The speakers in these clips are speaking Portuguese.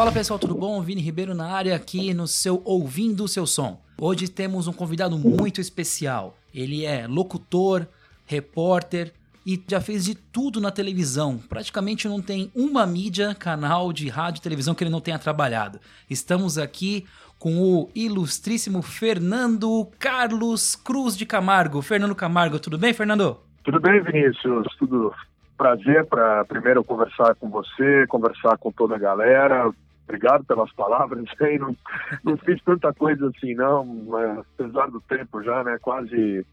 Fala pessoal, tudo bom? Vini Ribeiro na área aqui no seu Ouvindo o Seu Som. Hoje temos um convidado muito especial. Ele é locutor, repórter e já fez de tudo na televisão. Praticamente não tem uma mídia, canal de rádio e televisão que ele não tenha trabalhado. Estamos aqui com o ilustríssimo Fernando Carlos Cruz de Camargo. Fernando Camargo, tudo bem, Fernando? Tudo bem, Vinícius? Tudo prazer para primeiro conversar com você, conversar com toda a galera. Obrigado pelas palavras. Aí não, não fiz tanta coisa assim, não, apesar do tempo já, né? Quase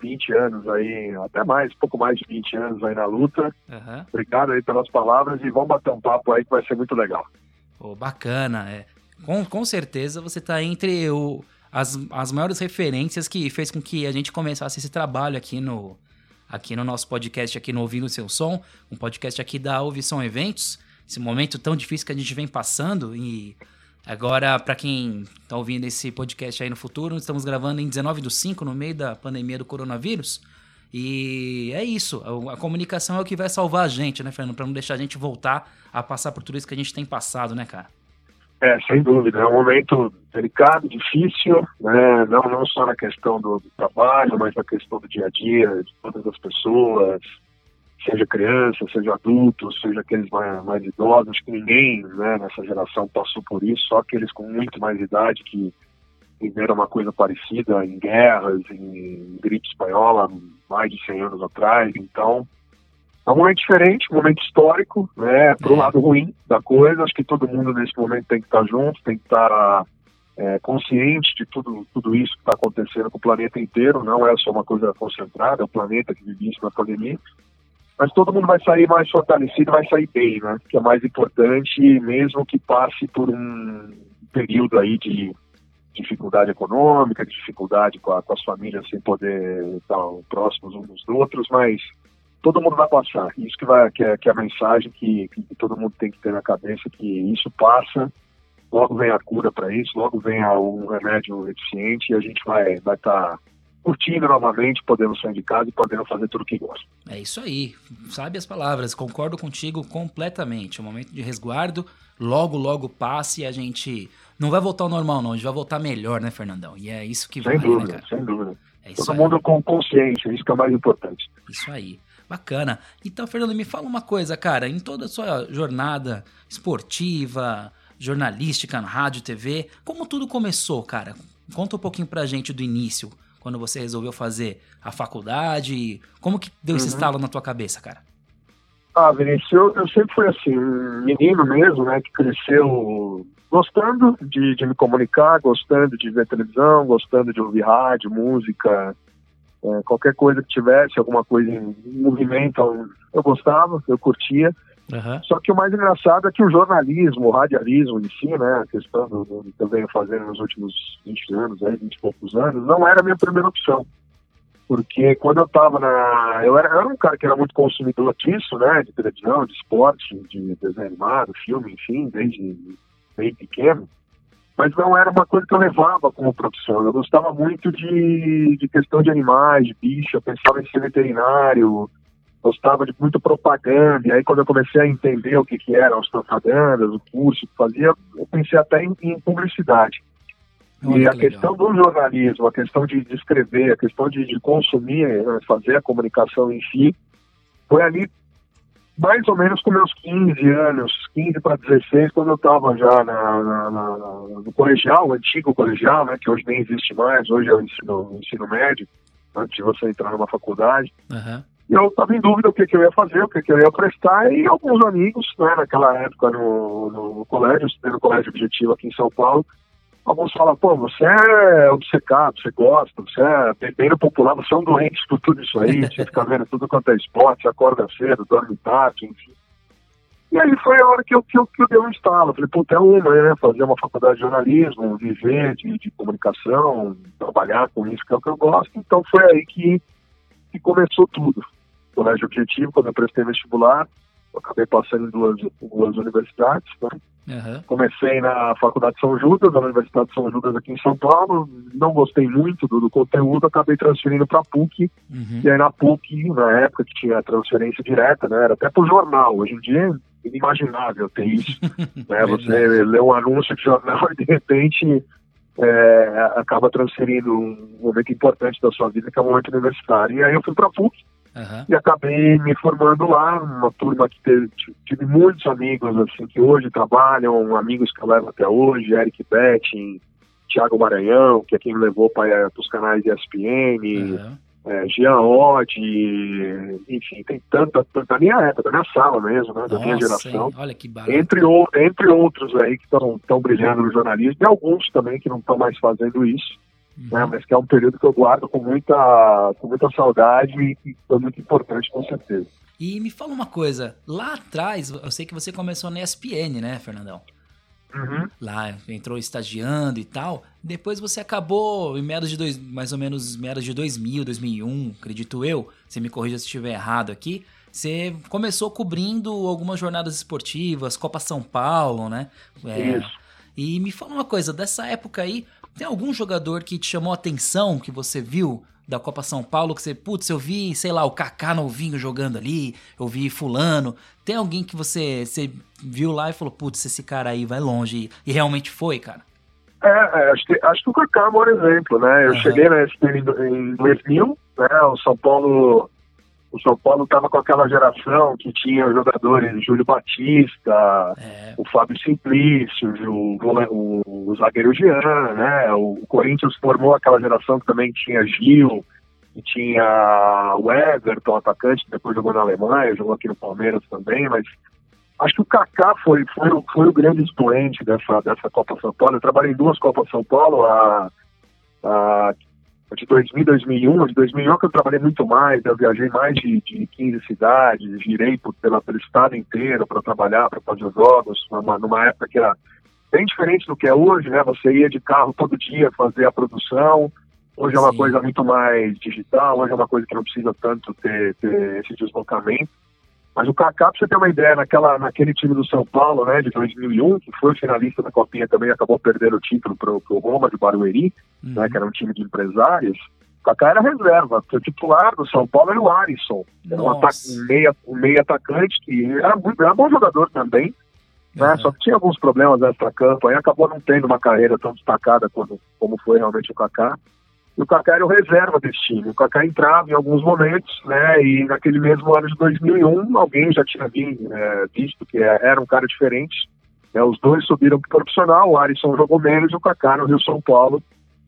20 anos aí, até mais, pouco mais de 20 anos aí na luta. Uhum. Obrigado aí pelas palavras e vamos bater um papo aí que vai ser muito legal. Oh, bacana, é. Com, com certeza você está entre o, as, as maiores referências que fez com que a gente começasse esse trabalho aqui no, aqui no nosso podcast, aqui no Ouvindo o Seu Som, um podcast aqui da Ouvição Eventos, esse momento tão difícil que a gente vem passando e agora, para quem está ouvindo esse podcast aí no futuro, estamos gravando em 19 do 5, no meio da pandemia do coronavírus, e é isso, a, comunicação é o que vai salvar a gente, né, Fernando, para não deixar a gente voltar a passar por tudo isso que a gente tem passado, né, cara? É, sem dúvida. É um momento delicado, difícil, né? não, não só na questão do, do, trabalho, mas na questão do dia a dia, de todas as pessoas, seja criança, seja adulto, seja aqueles mais, mais idosos, que ninguém né, nessa geração passou por isso, só aqueles com muito mais idade que viveram uma coisa parecida em guerras, em gripe espanhola, mais de 100 anos atrás. Então, é um momento diferente, um momento histórico, né? Pro lado ruim da coisa, acho que todo mundo nesse momento tem que estar junto, tem que estar é, consciente de tudo, tudo isso que está acontecendo com o planeta inteiro, não é só uma coisa concentrada, é o planeta que vive isso na pandemia. Mas todo mundo vai sair mais fortalecido, vai sair bem, né? Que é mais importante, mesmo que passe por um período aí de dificuldade econômica, de dificuldade com, a, com as famílias sem poder estar próximos uns dos outros, mas todo mundo vai passar. Isso que, vai, que, é, que é a mensagem que, que, todo mundo tem que ter na cabeça, que isso passa, logo vem a cura para isso, logo vem um remédio eficiente e a gente vai estar vai tá curtindo novamente, podendo sair de casa e podendo fazer tudo o que gosta. É isso aí, sabe as palavras, concordo contigo completamente. O momento de resguardo logo, logo passe e a gente não vai voltar ao normal não, a gente vai voltar melhor, né, Fernandão? E é isso que sem vai, dúvida, né, cara? Sem dúvida, é Todo aí. mundo com consciência, isso que é mais importante. Isso aí. Bacana. Então, Fernando, me fala uma coisa, cara. Em toda a sua jornada esportiva, jornalística, na rádio, TV, como tudo começou, cara? Conta um pouquinho pra gente do início, quando você resolveu fazer a faculdade. Como que deu esse uhum. estalo na tua cabeça, cara? Ah, Vinícius, eu, eu, sempre fui assim, um menino mesmo, né, que cresceu gostando de, de me comunicar, gostando de ver televisão, gostando de ouvir rádio, música, é, qualquer coisa que tivesse, alguma coisa em movimento, eu gostava, eu curtia. Uhum. Só que o mais engraçado é que o jornalismo, o radialismo em si, né, a questão do, do, que eu venho fazendo nos últimos 20 anos, aí, 20 e poucos anos, não era a minha primeira opção. Porque quando eu estava na. Eu era, eu era um cara que era muito consumidor disso, né, de televisão, de esporte, de desenho animado, filme, enfim, desde bem pequeno mas não era uma coisa que eu levava como profissão. Eu gostava muito de, de questão de animais, de bicho, eu pensava em ser veterinário, gostava de muito propaganda. E aí, quando eu comecei a entender o que, que eram as propagandas, o curso que fazia, eu pensei até em, em publicidade. e a questão do jornalismo, a questão de, de escrever, a questão de, de consumir, né, fazer a comunicação em si, foi ali mais ou menos com meus 15 anos, 15 para 16, quando eu estava já na, na, na, no colegial, o antigo colegial, né, que hoje nem existe mais, hoje é o ensino, o ensino médio, antes de você entrar numa faculdade. Uhum. Eu estava em dúvida o que, que, eu ia fazer, o que, que eu ia prestar, e alguns amigos, né, naquela época no, no colégio, no colégio objetivo aqui em São Paulo, alguns falam, pô, você é obcecado, você gosta, você é bem popular, você é um doente por tudo isso aí, você fica vendo tudo quanto é esporte, acorda cedo, dorme tarde, enfim. E aí foi a hora que eu, que eu, que eu dei um estalo. Falei, puta, é uma, né? Fazer uma faculdade de jornalismo, viver de, de comunicação, trabalhar com isso, que é o que eu gosto. Então foi aí que, que começou tudo. Colégio Objetivo, quando eu prestei vestibular, eu acabei passando em duas, duas universidades, né? Uhum. Comecei na Faculdade de São Judas, na Universidade de São Judas aqui em São Paulo. Não gostei muito do, do conteúdo, acabei transferindo para a PUC. Uhum. E aí na PUC, na época que tinha transferência direta, né, era até por jornal. Hoje em dia inimaginável ter isso. né? Você lê um anúncio de jornal e de repente é, acaba transferindo um momento importante da sua vida, que é o momento universitário. E aí eu fui para a PUC uhum. e acabei me formando lá, uma turma que teve, tive muitos amigos assim que hoje trabalham, amigos que eu levo até hoje, Eric Betting, Thiago Maranhão, que é quem me levou para os canais ESPN, uhum é, Jean Odd, enfim, tem tanta, da minha época, da minha sala mesmo, né, da Nossa, minha geração. Olha que barato. Entre, o, entre outros aí que estão brilhando no jornalismo, e alguns também que não estão mais fazendo isso, uhum. né, mas que é um período que eu guardo com muita, com muita saudade e que foi muito importante, com certeza. E me fala uma coisa, lá atrás, eu sei que você começou na ESPN, né, Fernandão? Uhum. Lá entrou estagiando e tal. Depois você acabou em meados de dois, mais ou menos meados de 2000, 2001, acredito eu. Você me corrija se estiver errado aqui. Você começou cobrindo algumas jornadas esportivas, Copa São Paulo, né? É, Isso. E me fala uma coisa, dessa época aí, tem algum jogador que te chamou a atenção, que você viu da Copa São Paulo, que você, putz, eu vi, sei lá, o Kaká novinho jogando ali, eu vi fulano. Tem alguém que você, você viu lá e falou, putz, esse cara aí vai longe, e realmente foi, cara? É, é acho, que, acho que o Kaká é um bom exemplo, né? Eu uhum. cheguei na SPN em 2000, né? O São Paulo o São Paulo estava com aquela geração que tinha os jogadores Júlio Batista, é. o Fábio Simplício, o, o, o zagueiro Jean, né? O, Corinthians formou aquela geração que também tinha Gil, que tinha o Everton, atacante, que depois jogou na Alemanha, jogou aqui no Palmeiras também, mas acho que o Kaká foi, foi, foi o grande expoente dessa, dessa Copa São Paulo. Eu trabalhei em duas Copas São Paulo, a, a de 2000 2001, de 2001 que eu trabalhei muito mais, eu viajei mais de, de 15 cidades, girei por, pela, pelo estado inteiro para trabalhar, para fazer jogos, numa, numa época que era bem diferente do que é hoje, né? Você ia de carro todo dia fazer a produção, hoje é uma Sim. coisa muito mais digital, hoje é uma coisa que não precisa tanto ter, ter esse deslocamento. Mas o Kaká, pra você ter uma ideia, naquela, naquele time do São Paulo, né, de 2001, que foi finalista da Copinha também, acabou perdendo o título pro, pro Roma de Barueri, uhum. né, que era um time de empresários, o Kaká era reserva, o titular do São Paulo era o Arisson, era um, um, meia, um meia atacante que era, muito, era um bom jogador também, né, uhum. só que tinha alguns problemas extra-campo, aí acabou não tendo uma carreira tão destacada como, como foi realmente o Kaká. E o Kaká era o reserva desse time. O Kaká entrava em alguns momentos, né? E naquele mesmo ano de 2001, alguém já tinha visto, é, visto que era um cara diferente. Né, os dois subiram para o profissional, o Alisson jogou menos e o Kaká no Rio São Paulo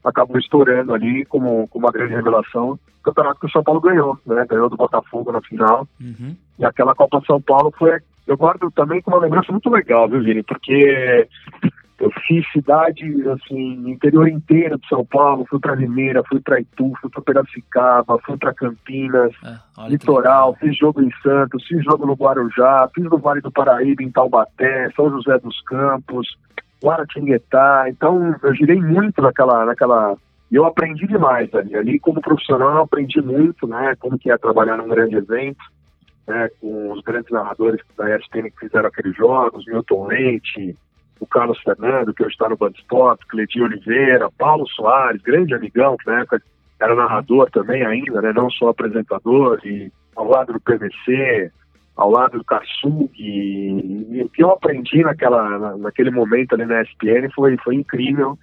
acabou estourando ali como, como uma grande revelação. O campeonato que o São Paulo ganhou, né? Ganhou do Botafogo na final. Uhum. E aquela Copa São Paulo foi. Eu guardo também com uma lembrança muito legal, viu, Vini? Porque eu fiz cidade, assim, interior inteiro de São Paulo, fui para Limeira, fui para Itu, fui para Piracicaba, fui para Campinas, é, Litoral, fiz jogo em Santos, fiz jogo no Guarujá, fiz no Vale do Paraíba, em Taubaté, São José dos Campos, Guaratinguetá. Então, eu girei muito naquela, naquela e eu aprendi demais ali. Ali, como profissional, eu aprendi muito, né? Como que é trabalhar num grande evento, né? Com os grandes narradores da ESPN que fizeram aqueles jogos, Milton Leite, o Carlos Fernando, que hoje está no Bandsport, Cledinho Oliveira, Paulo Soares, grande amigão, que na época era narrador também ainda, né, não só apresentador, e ao lado do PVC, ao lado do Kassug, e, o que eu aprendi naquela, na, naquele momento ali na ESPN foi, foi incrível,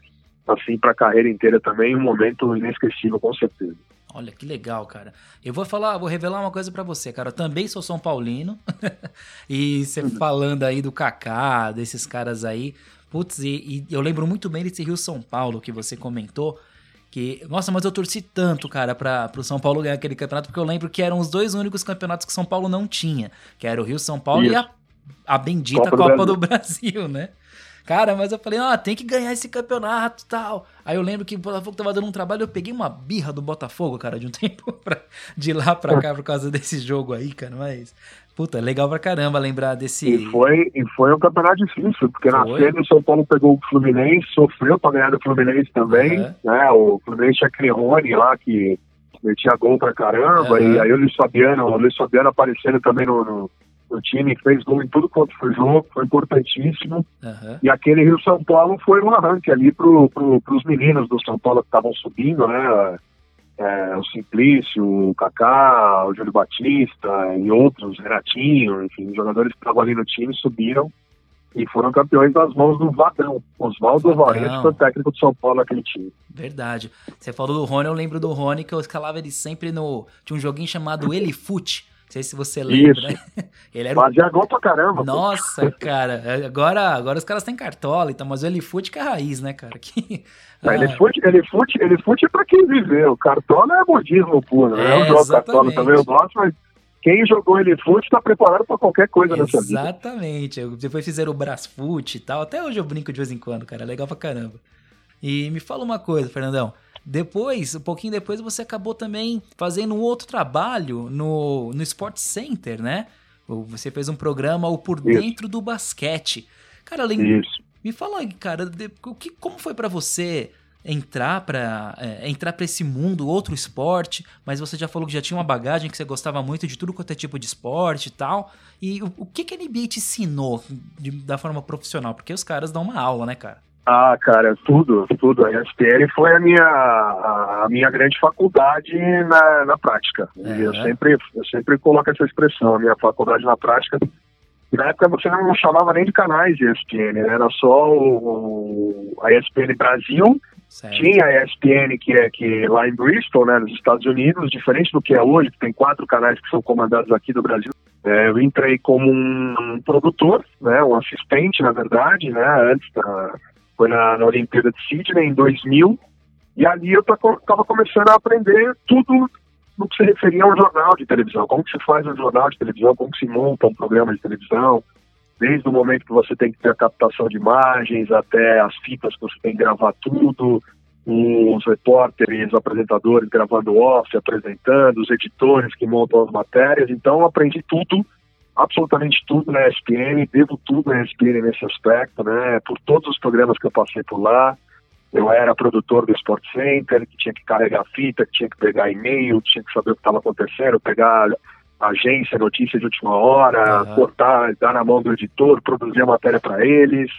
assim, para a carreira inteira também, um momento inesquecível, com certeza. Olha que legal, cara. Eu vou falar, vou revelar uma coisa para você, cara. Eu também sou São Paulino. e você uhum. falando aí do Kaká, desses caras aí. Putz, e, e, eu lembro muito bem desse Rio São Paulo que você comentou. Que, nossa, mas eu torci tanto, cara, para pro São Paulo ganhar aquele campeonato, porque eu lembro que eram os dois únicos campeonatos que São Paulo não tinha. Que era o Rio São Paulo Isso. e a, a bendita Copa, Copa do, do Brasil, né? Cara, mas eu falei, ah, tem que ganhar esse campeonato e tal. Aí eu lembro que o Botafogo tava dando um trabalho, eu peguei uma birra do Botafogo, cara, de um tempo pra, de lá pra cá por causa desse jogo aí, cara, mas. Puta, legal pra caramba lembrar desse. E foi, e foi um campeonato difícil, porque foi. na semi o São Paulo pegou o Fluminense, sofreu pra ganhar do Fluminense também, uhum. né? O Fluminense tinha aquele Rony lá que metia gol pra caramba, uhum. e aí o Luiz Fabiano, o Luiz Fabiano aparecendo também no, no o time fez gol em tudo quanto foi jogo, foi importantíssimo. Uhum. E aquele Rio São Paulo foi um arranque ali para pro, os meninos do São Paulo que estavam subindo, né? é, o Simplício, o Kaká, o Júlio Batista e outros, Renatinho, enfim, jogadores que estavam ali no time subiram e foram campeões das mãos do Vadão. Oswaldo Valente foi técnico de São Paulo naquele time. Verdade. Você falou do Rony, eu lembro do Rony que eu escalava ele sempre no. Tinha um joguinho chamado Elifute. Não sei se você lembra. Isso. Ele era Fazia gol pra caramba. Nossa, pô. cara. Agora, agora os caras têm cartola, então, mas o Elifute que é a raiz, né, cara? Que... Ah. Elifute, Elifute, Elifute é pra quem viveu. Cartola é modismo puro, né? É, eu jogo cartola também, eu gosto, mas quem jogou ele fute está preparado para qualquer coisa nessa vida. Exatamente. Depois fizeram o Brasfoot e tal. Até hoje eu brinco de vez em quando, cara. É legal pra caramba. E me fala uma coisa, Fernandão. Depois, um pouquinho depois, você acabou também fazendo um outro trabalho no, no Sport Center, né? Você fez um programa o Por Isso. Dentro do Basquete. Cara, além... Isso. Me fala aí, cara, de, o que, como foi para você entrar para é, entrar para esse mundo, outro esporte, mas você já falou que já tinha uma bagagem que você gostava muito de tudo quanto é tipo de esporte e tal. E o, o que, que a NBA te ensinou de, da forma profissional? Porque os caras dão uma aula, né, cara? Ah, cara, tudo, tudo. A ESPN foi a minha, a minha grande faculdade na, na prática. É, eu, sempre, eu sempre coloco essa expressão, a minha faculdade na prática. Na época você não chamava nem de canais de ESPN, né? era só o, a ESPN Brasil Certo. Tinha a ESPN, que é que lá em Bristol, né, nos Estados Unidos, diferente do que é hoje, que tem quatro canais que são comandados aqui do Brasil. É, eu entrei como um, um, produtor, né, um assistente, na verdade, né, antes da, foi na, na Olimpíada de Sydney, em 2000, e ali eu estava começando a aprender tudo no que se referia a um jornal de televisão, como que se faz um jornal de televisão, como que se monta um programa de televisão, desde o momento que você tem que ter a captação de imagens até as fitas que você tem que gravar tudo, os repórteres, apresentadores gravando off, apresentando, os editores que montam as matérias. Então, aprendi tudo, absolutamente tudo na ESPN, devo tudo na ESPN nesse aspecto, né? Por todos os programas que eu passei por lá. Eu era produtor do Sport Center, que tinha que carregar fita, que tinha que pegar e-mail, tinha que saber o que estava acontecendo, pegar agência, notícia de última hora, uhum. cortar, dar na mão do editor, produzir a matéria para eles.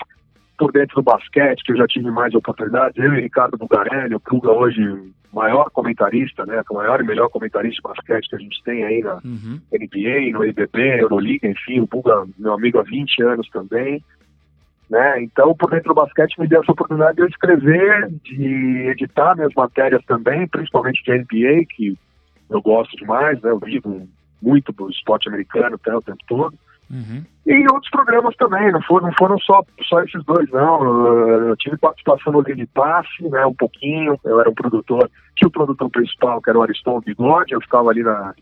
Por dentro do basquete, que eu já tive mais oportunidades, eu e Ricardo Bugarelli, o Puga hoje maior comentarista, né, o maior e melhor comentarista de basquete que a gente tem aí na uhum. NBA, no IBB, Euroliga, enfim, o Puga, meu amigo há 20 anos também. Né? Então, por dentro do basquete, me deu essa oportunidade de eu escrever, de editar minhas matérias também, principalmente de NBA, que eu gosto demais, né? Eu vivo muito do esporte americano até o tempo todo. Uhum. E outros programas também, não foram, não foram só, só esses dois, não. Eu tive participação no de Passe, né, um pouquinho. Eu era um produtor, tinha o produtor principal, que era o Ariston Bigode, eu ficava ali na,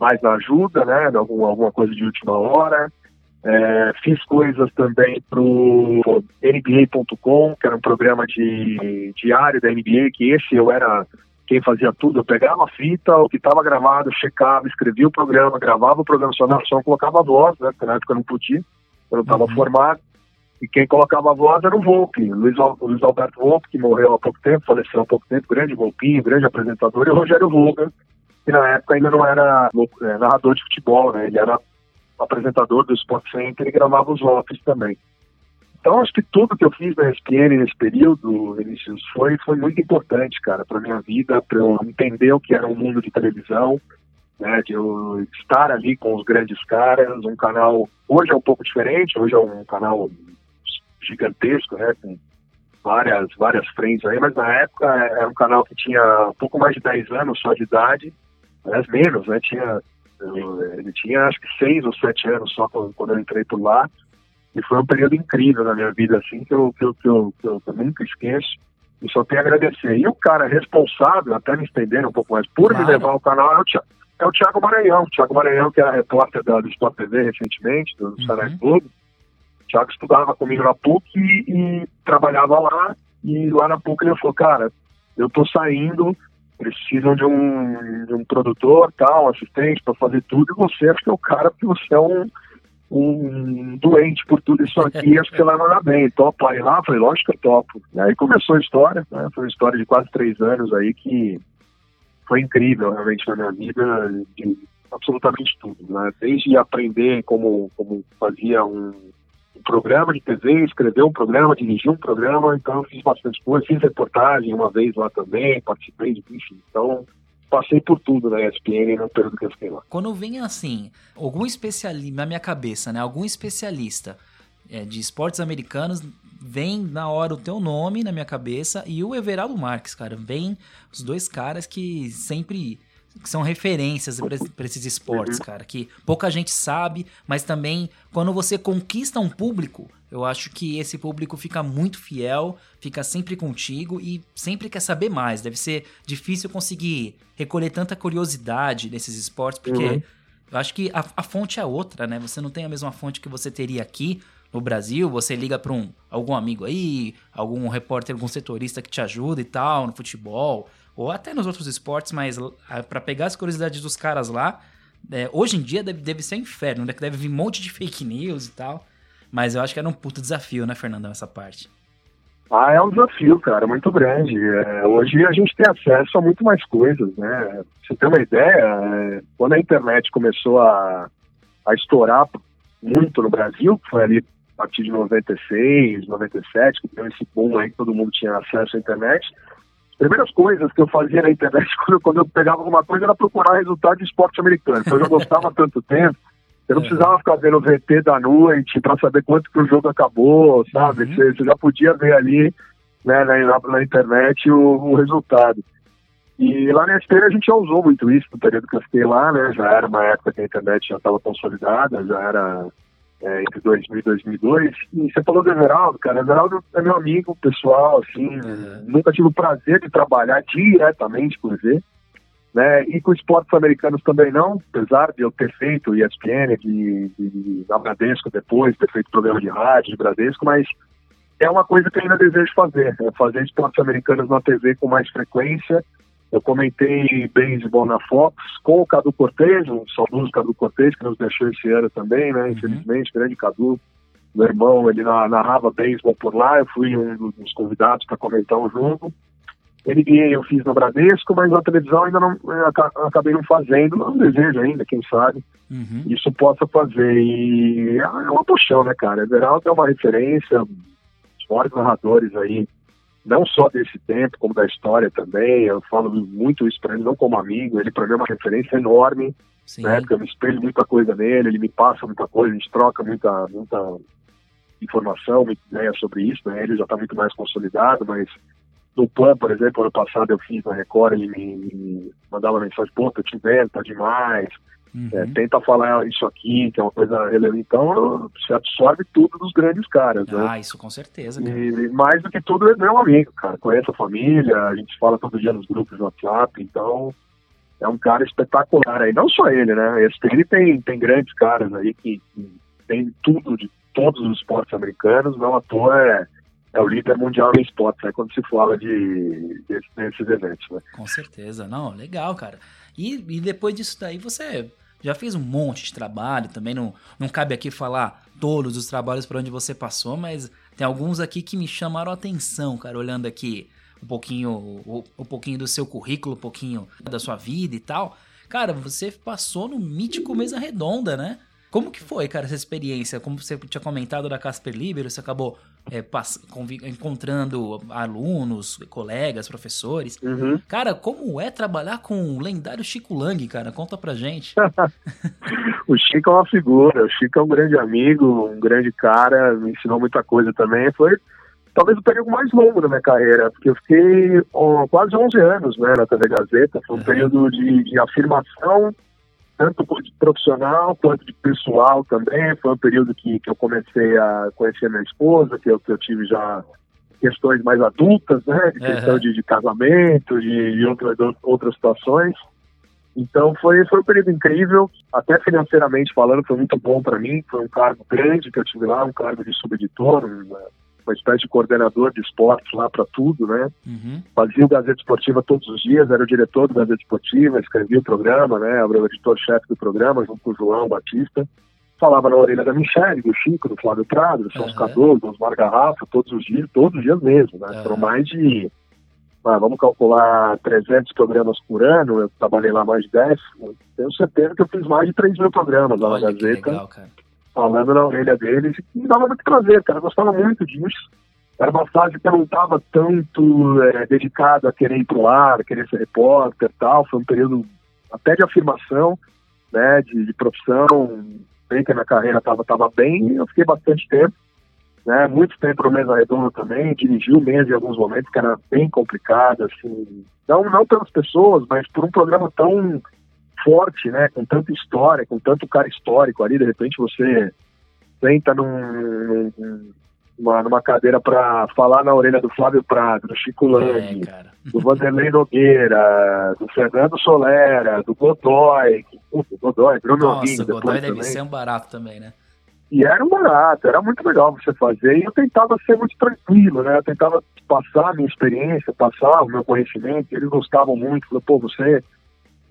mais na ajuda, né, alguma, alguma coisa de última hora. É, fiz coisas também pro NBA.com, que era um programa de diário da NBA, que esse eu era quem fazia tudo, eu pegava a fita, o que estava gravado, checava, escrevia o programa, gravava o programa só narração, colocava a voz, né? Porque na época eu não podia, eu não estava uhum. formado. E quem colocava a voz era o Volpe, Luiz, Luiz Alberto Volpe, que morreu há pouco tempo, faleceu há pouco tempo, grande Volpinho, grande apresentador, e o Rogério Volga, que na época ainda não era é, narrador de futebol, né? Ele era apresentador do Sport Center e gravava os Volpes também. Então, acho que tudo que eu fiz na ESPN nesse período, Vinicius, foi, foi muito importante, cara, para minha vida, para eu entender o que era o um mundo de televisão, né, de eu estar ali com os grandes caras, um canal, hoje é um pouco diferente, hoje é um canal gigantesco, né, com várias, várias frentes aí, mas na época era um canal que tinha um pouco mais de 10 anos só de idade, mas menos, né, tinha, ele tinha acho que 6 ou 7 anos só quando eu entrei por lá, e foi um período incrível na minha vida, assim, que eu, que eu, que eu, que eu, nunca esqueço. E só tenho a agradecer. E o cara responsável, até me estender um pouco mais, por claro. me levar ao canal é o, Thiago, é o Thiago Maranhão. O Thiago Maranhão, que era repórter da, do Sport TV recentemente, do uhum. Sarai Clube. O Thiago estudava comigo na PUC e, e, trabalhava lá. E lá na PUC ele falou, cara, eu tô saindo, precisam de um, de um produtor, tal, assistente para fazer tudo, e você acho que é o cara, porque você é um um doente por tudo isso aqui, acho que você vai mandar bem. Topa aí lá? Falei, lógico que eu topo. E aí começou a história, né? Foi uma história de quase três anos aí que foi incrível realmente na minha vida, de absolutamente tudo, né? Desde aprender como, como fazia um, um programa de TV, escrever um programa, dirigir um programa, então eu fiz bastante coisa, fiz reportagem uma vez lá também, participei de, enfim, então passei por tudo na ESPN no período que eu fiquei lá. Quando vem assim, algum especialista, na minha cabeça, né? Algum especialista é, de esportes americanos, vem na hora o teu nome na minha cabeça e o Everaldo Marques, cara. Vem os dois caras que sempre que são referências para esses esportes, uhum. cara, que pouca gente sabe, mas também quando você conquista um público, eu acho que esse público fica muito fiel, fica sempre contigo e sempre quer saber mais. Deve ser difícil conseguir recolher tanta curiosidade nesses esportes, porque uhum. eu acho que a, a fonte é outra, né? Você não tem a mesma fonte que você teria aqui no Brasil, você liga para um algum amigo aí, algum repórter, algum setorista que te ajuda e tal, no futebol, ou até nos outros esportes, mas para pegar as curiosidades dos caras lá, é, hoje em dia deve, deve ser inferno, né? Deve vir um monte de fake news e tal. Mas eu acho que era um puto desafio, né, Fernandão, essa parte. Ah, é um desafio, cara, muito grande. É, hoje a gente tem acesso a muito mais coisas, né? Você tem uma ideia, é, quando a internet começou a, a estourar muito no Brasil, foi ali a partir de 96, 97, que deu esse boom aí que todo mundo tinha acesso à internet, primeiras coisas que eu fazia na internet quando, quando eu pegava alguma coisa era procurar resultado de esporte americano. Então eu já gostava tanto tempo. Eu não é. precisava ficar vendo o VT da noite para saber quanto que o jogo acabou, sabe? Uhum. Você, já podia ver ali né, na, na internet o, o, resultado. E lá na SPN a gente já usou muito isso no período que eu fiquei lá, né? Já era uma época que a internet já estava consolidada, já era é, entre 2000 e 2002. E você falou do Everaldo, cara. Everaldo é meu amigo pessoal, assim. Uhum. Nunca tive o prazer de trabalhar diretamente com ele. Né? E com esportes americanos também não, apesar de eu ter feito ESPN, de, de, de na Bradesco depois, ter feito programa de rádio de Bradesco, mas é uma coisa que eu ainda desejo fazer, é fazer esportes americanos na TV com mais frequência, eu comentei beisebol na Fox com o Cadu Cortez, o saudoso Cadu Cortez, que nos deixou esse ano também, né? Uhum. Infelizmente, grande Cadu. Meu irmão, ele narrava beisebol por lá, eu fui um dos convidados para comentar o jogo. NBA eu fiz no Bradesco, mas na televisão ainda não acabei não fazendo, não desejo ainda, quem sabe, uhum. isso possa fazer. E é uma paixão, né, cara? Everaldo é uma referência, os maiores narradores aí não só desse tempo, como da história também. Eu falo muito isso para ele, não como amigo, ele para mim é uma referência enorme, Sim. né? Porque eu me espelho muita coisa nele, ele me passa muita coisa, a gente troca muita, muita informação, muita ideia sobre isso, né? Ele já está muito mais consolidado, mas no PAN, por exemplo, ano passado eu fiz na Record, ele me, me mandava mensagem, pô, tô te vendo, tá demais, Uhum. É, tenta falar isso aqui, que é uma coisa relevante. Então, você absorve tudo dos grandes caras, né? Ah, isso com certeza. E mais do que tudo, é meu amigo, cara. Conhece a família, a gente fala todo dia nos grupos do WhatsApp, então é um cara espetacular aí. Não só ele, né? Ele tem, tem grandes caras aí que, que tem tudo de todos os esportes americanos, não à toa é, é o líder mundial em esportes, né? Quando se fala de, de, desses eventos, né? Com certeza, não, legal, cara. E, e depois disso daí você já fez um monte de trabalho, também não, não cabe aqui falar todos os trabalhos por onde você passou, mas tem alguns aqui que me chamaram a atenção, cara, olhando aqui um pouquinho, um, pouquinho do seu currículo, um pouquinho da sua vida e tal. Cara, você passou no mítico Mesa Redonda, né? Como que foi, cara, essa experiência? Como você tinha comentado da Casper Libero, você acabou é, encontrando alunos, colegas, professores. Uhum. Cara, como é trabalhar com o lendário Chico Lang, cara? Conta pra gente. o Chico é uma figura, o Chico é um grande amigo, um grande cara, me ensinou muita coisa também. Foi talvez o período mais longo da minha carreira, porque eu fiquei quase 11 anos né, na TV Gazeta. Foi um uhum. período de, de afirmação tanto de profissional quanto de pessoal também. Foi um período que, que eu comecei a conhecer minha esposa, que eu, que eu tive já questões mais adultas, né? De questão de, de, casamento, de, de outras, outras situações. Então foi, foi um período incrível, até financeiramente falando, foi muito bom para mim. Foi um cargo grande que eu tive lá, um cargo de subeditor, uma espécie de coordenador de esportes lá para tudo, né? Uhum. Fazia o Gazeta Esportiva todos os dias, era o diretor do Gazeta Esportiva, escrevia o programa, né? Era o editor-chefe do programa, junto com o João Batista. Falava na orelha da Michelle, do Chico, do Flávio Prado, do Celso uhum. Cardoso, do Osmar Garrafa, todos os dias, todos os dias mesmo, né? Uhum. Foram mais de, ah, vamos calcular 300 programas por ano, eu trabalhei lá mais de 10, tenho certeza que eu fiz mais de 3 mil programas lá Olha, na Gazeta. Legal, cara falando na orelha deles, e me dava muito prazer, cara, eu gostava muito disso. era uma fase que eu não estava tanto é, dedicado a querer ir pro ar, querer ser repórter e tal. Foi um período até de afirmação, né, de, de profissão. Bem que a minha carreira estava tava bem, eu fiquei bastante tempo, né, muito tempo no Mesa Redonda também, dirigi o Mesa em alguns momentos que era bem complicado, assim, não, não pelas pessoas, mas por um programa tão forte, né, com tanta história, com tanto cara histórico ali, de repente você senta num, num uma, numa cadeira para falar na orelha do Flávio Prado, do Chico Lang, é, do Vanderlei Nogueira, do Fernando Solera, do Godoy, o Godoy, Bruno Nossa, o Godoy deve também. ser um barato também, né? E era um barato, era muito legal você fazer, e eu tentava ser muito tranquilo, né? Eu tentava passar a minha experiência, passar o meu conhecimento, eles gostavam muito, falaram, pô, você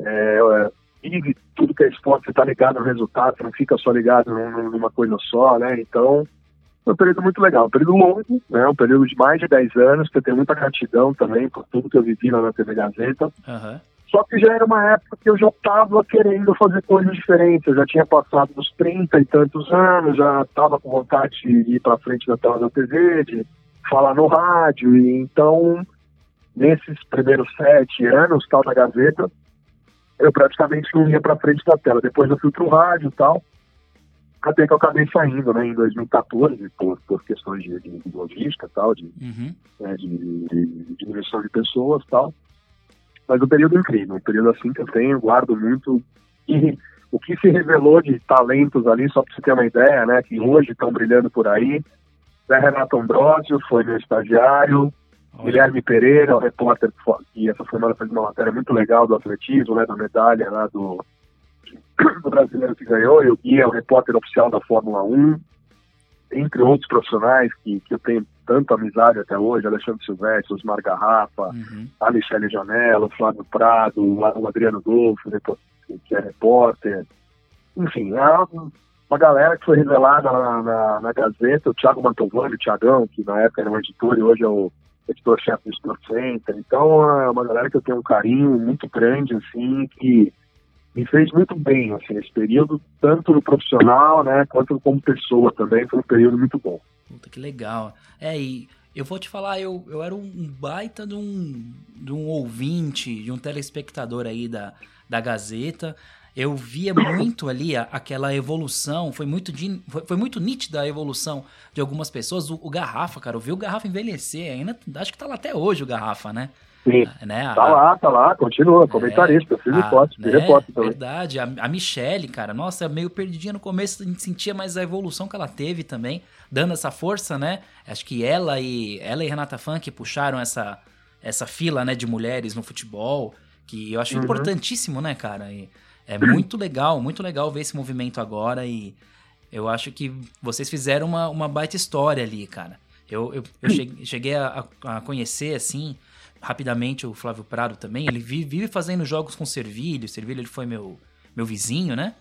é, é, vive tudo que é esporte, você tá ligado no resultado, você não fica só ligado numa coisa só, né? Então, foi um período muito legal, um período longo, né? Um período de mais de 10 anos, que eu tenho muita gratidão também por tudo que eu vivi lá na TV Gazeta. Uhum. Só que já era uma época que eu já estava querendo fazer coisas diferentes. Eu já tinha passado dos 30 e tantos anos, já estava com vontade de ir para frente da tela da TV, de falar no rádio. E então, nesses primeiros sete anos, tal da Gazeta, eu praticamente não ia para frente da tela. Depois eu fui para o rádio e tal até que eu acabei saindo né, em 2014 por, por questões de, de, de logística tal, de, uhum. né, de, de, de direção de pessoas tal. Mas um período incrível, um período assim que eu tenho, guardo muito. E o que se revelou de talentos ali, só para você ter uma ideia, né, que hoje estão brilhando por aí, é Renato Ambrosio, foi meu estagiário. Guilherme Pereira, o repórter que essa semana fez uma matéria muito legal do atletismo, né, da medalha lá do, do brasileiro que ganhou, eu Gui é o repórter oficial da Fórmula 1, entre outros profissionais que, que eu tenho tanta amizade até hoje, Alexandre Silvestre, Osmar Garrafa, uhum. a Michele Janela, o Flávio Prado, o Adriano Dolfo, que é repórter. Enfim, é uma galera que foi revelada na, na, na Gazeta, o Thiago Mantovani, o Thiagão, que na época era um editor e hoje é o editor-chefe do Sport Center. Então é uma galera que eu tenho um carinho muito grande, assim, que me fez muito bem assim, esse período, tanto no profissional, né, quanto como pessoa também, foi um período muito bom. Puta, que legal. É, e eu vou te falar, eu, eu era um baita de um, de um ouvinte, de um telespectador aí da, da Gazeta. Eu via muito ali a, aquela evolução, foi muito, de, foi, foi, muito nítida a evolução de algumas pessoas. O, o Garrafa, cara, eu vi o Garrafa envelhecer, ainda acho que tá lá até hoje o Garrafa, né? Sim. Né? Tá a, lá, tá lá, continua, comentarista, é, fiz foto, né? repórter também. Verdade, a, a Michelle, cara, nossa, meio perdidinha no começo, a gente sentia mais a evolução que ela teve também, dando essa força, né? Acho que ela e ela e Renata Funk puxaram essa, essa fila, né, de mulheres no futebol, que eu acho uhum. importantíssimo, né, cara? E é muito legal, muito legal ver esse movimento agora e eu acho que vocês fizeram uma, uma baita história ali, cara. Eu, eu, eu cheguei, cheguei a, a conhecer, assim, rapidamente o Flávio Prado também. Ele vive fazendo jogos com o Servilho. O Servilho ele foi meu, meu vizinho, né?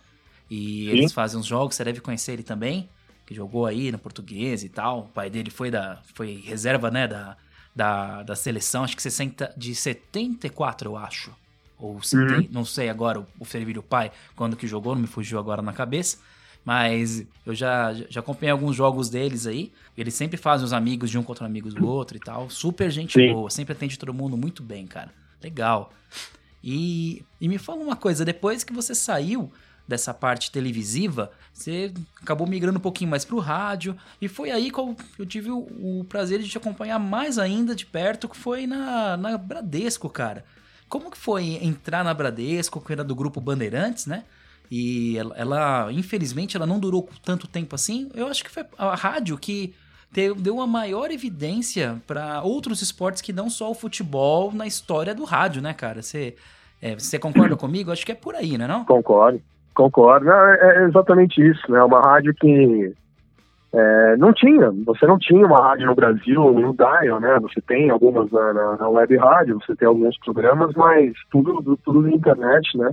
E Sim. eles fazem uns jogos, você deve conhecer ele também, que jogou aí no português e tal. O pai dele foi da foi reserva, né, da, da, da seleção, acho que 60, de 74, eu acho. Ou 70, uhum. não sei agora, o, o Servilho pai, quando que jogou, não me fugiu agora na cabeça. Mas eu já, já acompanhei alguns jogos deles aí. Eles sempre fazem os amigos de um contra amigos do outro e tal. Super gente Sim. boa, sempre atende todo mundo muito bem, cara. Legal. E, e me fala uma coisa, depois que você saiu dessa parte televisiva, você acabou migrando um pouquinho mais pro rádio, e foi aí que eu, eu tive o, o, prazer de te acompanhar mais ainda de perto, que foi na, na Bradesco, cara. Como que foi entrar na Bradesco, que era do grupo Bandeirantes, né? E ela, ela, infelizmente, ela não durou tanto tempo assim. Eu acho que foi a rádio que deu uma maior evidência para outros esportes que não só o futebol na história do rádio, né, cara? Você, é, você concorda comigo? Acho que é por aí, né, não? Concordo, concordo. Não, é, é exatamente isso, né? Uma rádio que é, não tinha, você não tinha uma rádio no Brasil, no Dial, né? Você tem algumas na, na, na web rádio, você tem alguns programas, mas tudo, tudo na internet, né?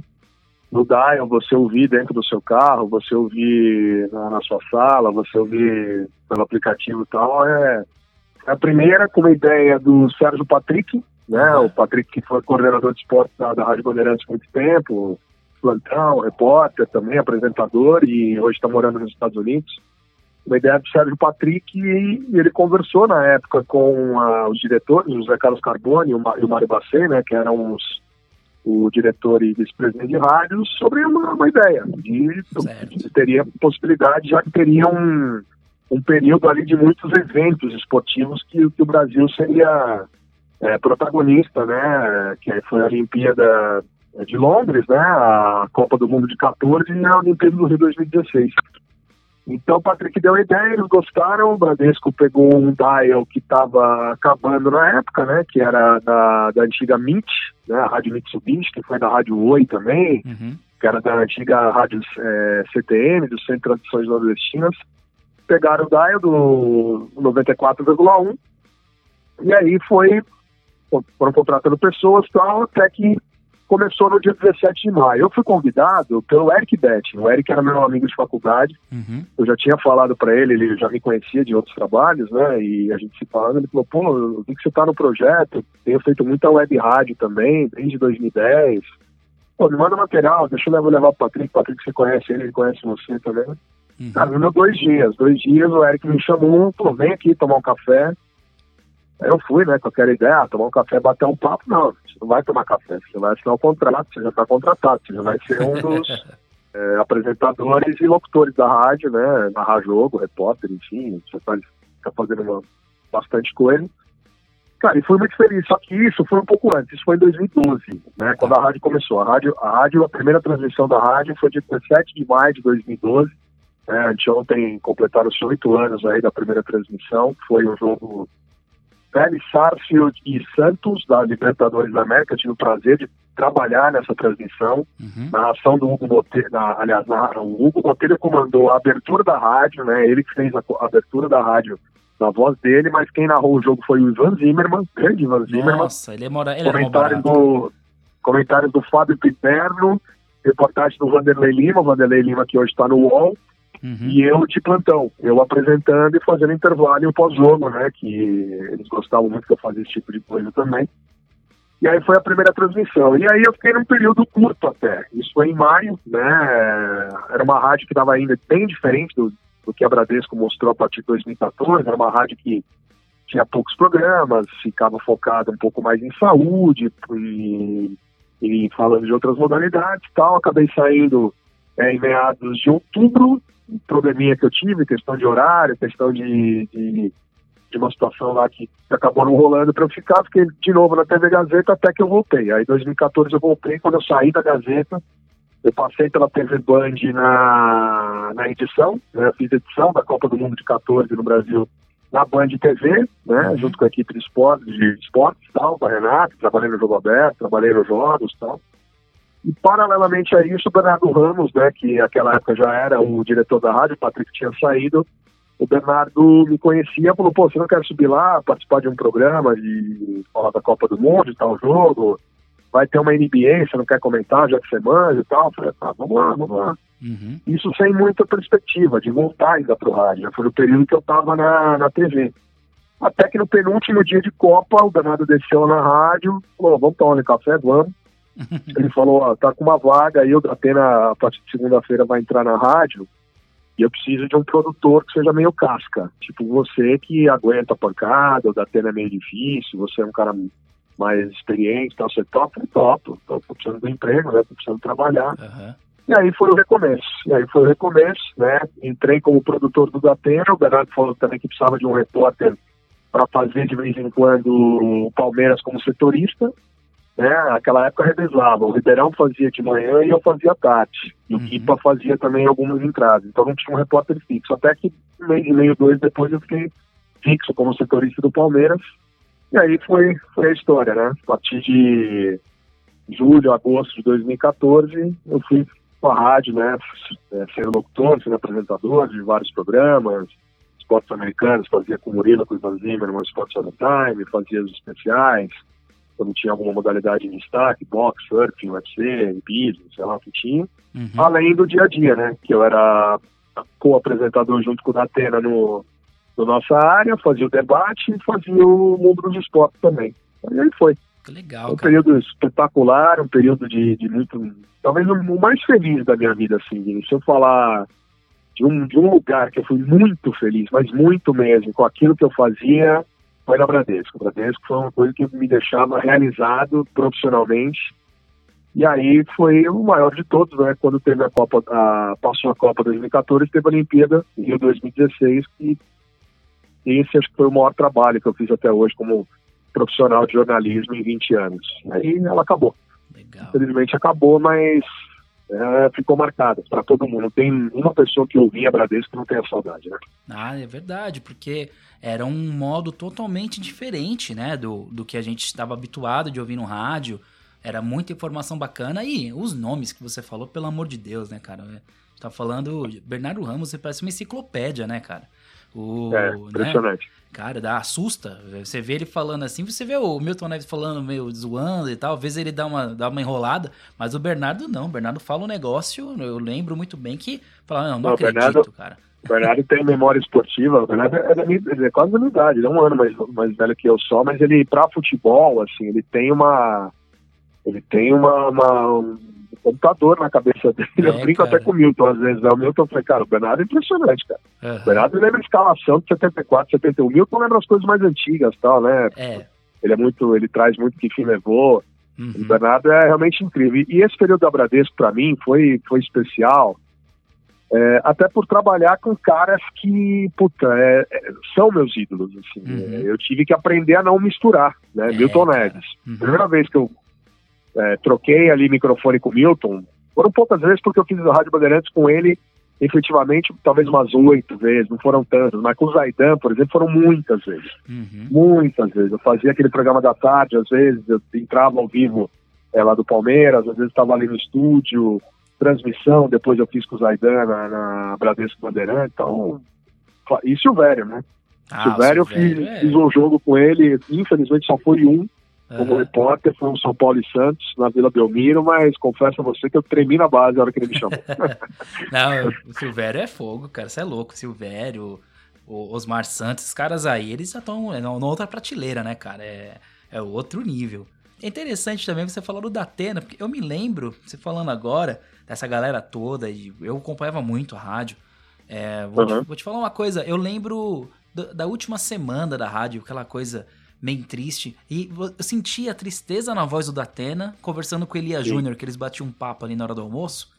no dial, você ouvir dentro do seu carro, você ouvir na, na sua sala, você ouvir pelo aplicativo e tal, é, a primeira com a ideia do Sérgio Patrick, né? O Patrick que foi coordenador de esporte da, da Rádio Bandeirantes há muito tempo, plantão, repórter também, apresentador e hoje está morando nos Estados Unidos. Uma ideia do Sérgio Patrick e ele conversou na época com uh, os diretores, o José Carlos Carboni e o Mário Bacê, né, que eram os, o diretor e vice-presidente de rádio, sobre uma, uma ideia de, de, teria possibilidade, já que teria um, um período ali de muitos eventos esportivos que, que o Brasil seria é, protagonista, né, que foi a Olimpíada de Londres, né, a Copa do Mundo de 14 e a Olimpíada do Rio 2016. Então o Patrick deu a ideia, eles gostaram, o Bradesco pegou um dial que estava acabando na época, né, que era da, da antiga Mint, né, a Rádio Mitsubishi, que foi da Rádio Oi também, uhum. que era da antiga Rádio é, CTM, do Centro de Tradições Nordestinas, pegaram o dial do 94,1 e aí foi foram contratando pessoas tal, até que começou no dia 17 de maio. Eu fui convidado pelo Eric Betting. O Eric era meu amigo de faculdade. Uhum. Eu já tinha falado para ele, ele já me conhecia de outros trabalhos, né? E a gente se falando, ele falou: pô, eu vi que você tá no projeto. Tenho feito muita web rádio também, desde 2010. Pô, me manda material, deixa eu levar, levar o Patrick. Patrick, você conhece ele, ele conhece você também. Uhum. Me deu dois dias. Dois dias o Eric me chamou, falou: vem aqui tomar um café. Aí eu fui, né, com aquela ideia, ah, tomar um café, bater um papo. Não, você não vai tomar café, você vai assinar o um contrato, você já está contratado, você já vai ser um dos é, apresentadores e locutores da rádio, né, narrar jogo, repórter, enfim, você tá, tá fazendo uma, bastante coisa. Cara, e fui muito feliz, só que isso foi um pouco antes, isso foi em 2012, né, quando a rádio começou. A rádio, a rádio, a primeira transmissão da rádio foi dia 17 de maio de 2012, né, anteontem completaram-se oito anos aí da primeira transmissão, foi um jogo Vélez, Sarsfield e Santos, da Libertadores da América. Tive o prazer de trabalhar nessa transmissão, uhum. na ação do Hugo Botelho, na, aliás, na, o Hugo Botelho comandou a abertura da rádio, né? Ele que fez a, a, abertura da rádio na voz dele, mas quem narrou o jogo foi o Ivan Zimmerman, grande Ivan Zimmerman. Nossa, ele é mora, ele comentários do Comentários do Fábio Piperno, reportagem do Vanderlei Lima, o Vanderlei Lima que hoje está no UOL, Uhum. E eu de plantão, eu apresentando e fazendo intervalo e o pós-jogo, né? Que eles gostavam muito que eu fazia esse tipo de coisa também. E aí foi a primeira transmissão. E aí eu fiquei num período curto até. Isso foi em maio, né? Era uma rádio que estava ainda bem diferente do, do que a Bradesco mostrou a partir de 2014. Era uma rádio que tinha poucos programas, ficava focada um pouco mais em saúde e, e falando de outras modalidades e tal. Acabei saindo é, em meados de outubro um probleminha que eu tive, questão de horário, questão de, de, de uma situação lá que acabou não rolando para eu ficar, fiquei de novo na TV Gazeta até que eu voltei. Aí em 2014 eu voltei, quando eu saí da Gazeta, eu passei pela TV Band na, na edição, né, fiz edição da Copa do Mundo de 14 no Brasil na Band TV, né, uhum. junto com a equipe de esportes, de esportes tal, com a Renata, trabalhei no Jogo Aberto, trabalhei nos jogos tal. E, paralelamente a isso, o Bernardo Ramos, né, que naquela época já era o diretor da rádio, o Patrick tinha saído, o Bernardo me conhecia, falou, pô, você não quer subir lá, participar de um programa de falar da Copa do Mundo, de tal jogo, vai ter uma NBA, você não quer comentar, já que você manja e tal. Eu falei, tá, vamos lá, vamos lá. Uhum. Isso sem muita perspectiva de voltar ainda pro rádio, foi no período que eu tava na, na TV. Até que no penúltimo dia de Copa, o Bernardo desceu na rádio, falou, vamos tomar um café, vamos. Ele falou, ó, tá com uma vaga aí, o Datena, a partir de segunda-feira, vai entrar na rádio, e eu preciso de um produtor que seja meio casca. Tipo, você que aguenta a pancada, o Datena é meio difícil, você é um cara mais experiente, então você topa, topo, tô, tô precisando do emprego, né, tô precisando trabalhar. Uhum. E aí foi o recomeço. E aí foi o recomeço, né? Entrei como produtor do Datena, o Bernardo falou também que precisava de um repórter para fazer de vez em quando o Palmeiras como setorista né? Naquela época revezava. O Ribeirão fazia de manhã e eu fazia à tarde. E o uhum. fazia também algumas entradas. Então não tinha um repórter fixo. Até que um mês e meio, dois depois eu fiquei fixo como setorista do Palmeiras. E aí foi, foi a história, né? A partir de julho, agosto de 2014, eu fui com a rádio, né? É, sendo locutor, sendo apresentador de vários programas, esportes americanos, fazia com o Murilo, com o Ivan Zimmerman, Sports on Time, fazia os especiais, quando tinha alguma modalidade em destaque, boxe, surfing, UFC, hipismo, sei lá o que tinha. Uhum. Além do dia a dia, né? Que eu era co-apresentador junto com o Datena no, no nossa área, fazia o debate e fazia o mundo dos esportes também. E aí foi. Que legal. Um cara. período espetacular, um período de, de muito. Talvez o mais feliz da minha vida, assim. Se eu falar de um, de um lugar que eu fui muito feliz, mas muito mesmo, com aquilo que eu fazia, foi na Bradesco. O Bradesco foi uma coisa que me deixava realizado profissionalmente. E aí foi o maior de todos, né? Quando teve a Copa, a, passou a Copa 2014, teve a Olimpíada em Rio 2016, e esse acho que foi o maior trabalho que eu fiz até hoje como profissional de jornalismo em 20 anos. Aí ela acabou. Legal. Infelizmente acabou, mas é, ficou marcada para todo mundo. Não tem uma pessoa que ouvia Bradesco que não tenha saudade, né? Ah, é verdade, porque era um modo totalmente diferente, né, do, do que a gente estava habituado de ouvir no rádio. Era muita informação bacana e os nomes que você falou, pelo amor de Deus, né, cara? Tá falando Bernardo Ramos, você parece uma enciclopédia, né, cara? O, é, né? impressionante. Né? Cara, dá, assusta. Você vê ele falando assim, você vê o Milton Neves falando meio zoando e tal, às vezes ele dá uma, dá uma enrolada, mas o Bernardo não. O Bernardo fala um negócio, eu lembro muito bem que fala, não, não, não acredito, Bernardo, cara. O Bernardo tem memória esportiva, o Bernardo é, da minha, é quase da minha idade, ele é um ano mais, mais velho que eu só, mas ele, pra futebol, assim, ele tem uma. Ele tem uma, uma computador na cabeça dele. É, eu brinco cara. até com o Milton, às vezes. Né? O Milton, eu falei, cara, o Bernardo é impressionante, cara. Uhum. O Bernardo lembra a escalação de 74, 71. O Milton lembra as coisas mais antigas tal, né? É. Ele é muito, ele traz muito que fim levou. Uhum. O Bernardo é realmente incrível. E esse período da Bradesco, para mim, foi, foi especial. É, até por trabalhar com caras que, puta, é, é, são meus ídolos, assim. Uhum. eu tive que aprender a não misturar, né? É, Milton Neves. Uhum. Primeira vez que eu é, troquei ali microfone com o Milton. Foram poucas vezes porque eu fiz a Rádio Bandeirantes com ele, efetivamente, talvez umas oito vezes, não foram tantas. Mas com o Zaidan, por exemplo, foram muitas vezes. Uhum. Muitas vezes. Eu fazia aquele programa da tarde, às vezes eu entrava ao vivo é, lá do Palmeiras, às vezes estava ali no estúdio, transmissão, depois eu fiz com o Zaidan na, na Bradesco Bandeirantes. Então, e Silvério, né? Ah, Silvério, eu fiz, é... fiz um jogo com ele, infelizmente só foi um, como uhum. repórter, foi um São Paulo e Santos, na Vila Belmiro, mas confesso a você que eu tremi na base na hora que ele me chamou. Não, o Silvério é fogo, cara, você é louco. O Silvério, o Osmar Santos, esses caras aí, eles já estão é, na outra prateleira, né, cara? É, é outro nível. É interessante também você falar do Datena, porque eu me lembro, você falando agora, dessa galera toda, e eu acompanhava muito a rádio. É, vou, uhum. te, vou, te, falar uma coisa, eu lembro da, da última semana da rádio, aquela coisa meio triste. E eu senti a tristeza na voz do Datena, conversando com o Elia Júnior, que eles batiam um papo ali na hora do almoço,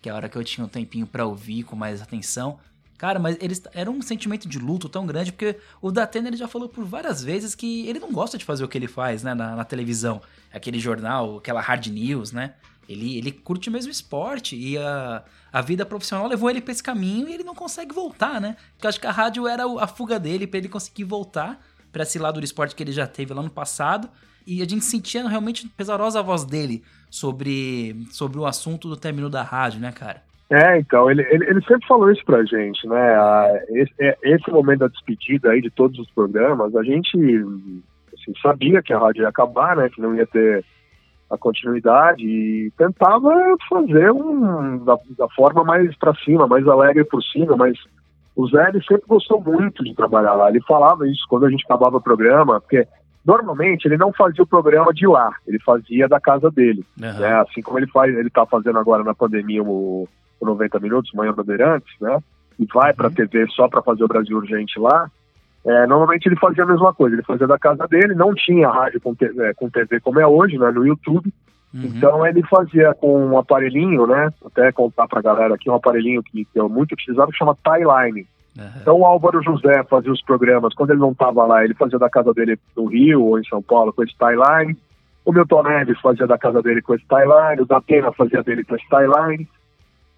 que é a hora que eu tinha um tempinho para ouvir com mais atenção. Cara, mas eles era um sentimento de luto tão grande, porque o Datena ele já falou por várias vezes que ele não gosta de fazer o que ele faz, né, na, na televisão. Aquele jornal, aquela hard news, né? Ele, ele curte mesmo esporte e a, a vida profissional levou ele pra esse caminho e ele não consegue voltar, né? Porque eu acho que a rádio era a fuga dele para ele conseguir voltar para esse lado do esporte que ele já teve lá no passado. E a gente sentia realmente pesarosa a voz dele sobre, sobre o assunto do término da rádio, né, cara? É, então, ele, ele, ele, sempre falou isso pra gente, né? esse, é, esse, momento da despedida aí de todos os programas, a gente assim, sabia que a rádio ia acabar, né? Que não ia ter a continuidade e tentava fazer um da, da forma mais para cima, mais alegre por cima, mas o Zé ele sempre gostou muito de trabalhar lá. Ele falava isso quando a gente acabava o programa, porque normalmente ele não fazia o programa de lá, ele fazia da casa dele. Uhum. Né? Assim como ele faz, ele está fazendo agora na pandemia o, o 90 Minutos, Manhã Bandeirantes, né? E vai uhum. para a TV só para fazer o Brasil Urgente lá. É, normalmente ele fazia a mesma coisa, ele fazia da casa dele, não tinha rádio com, é, com TV como é hoje, né, no YouTube. Uhum. Então ele fazia com um aparelhinho, né? Até contar pra galera aqui, um aparelhinho que, que eu muito utilizava que chama Timeline. Uhum. Então o Álvaro José fazia os programas, quando ele não estava lá, ele fazia da casa dele no Rio ou em São Paulo com esse Timeline. O Milton Neves fazia da casa dele com esse Timeline, o Datena fazia dele com esse Timeline.